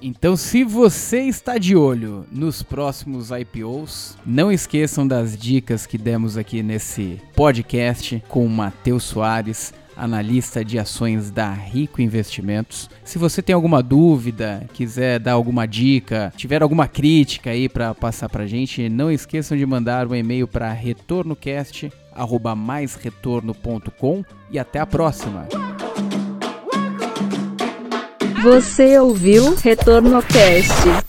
Speaker 1: Então, se você está de olho nos próximos IPOs, não esqueçam das dicas que demos aqui nesse podcast com o Matheus Soares, analista de ações da Rico Investimentos. Se você tem alguma dúvida, quiser dar alguma dica, tiver alguma crítica aí para passar para gente, não esqueçam de mandar um e-mail para retornocast@maisretorno.com e até a próxima.
Speaker 6: Você ouviu Retorno Cast.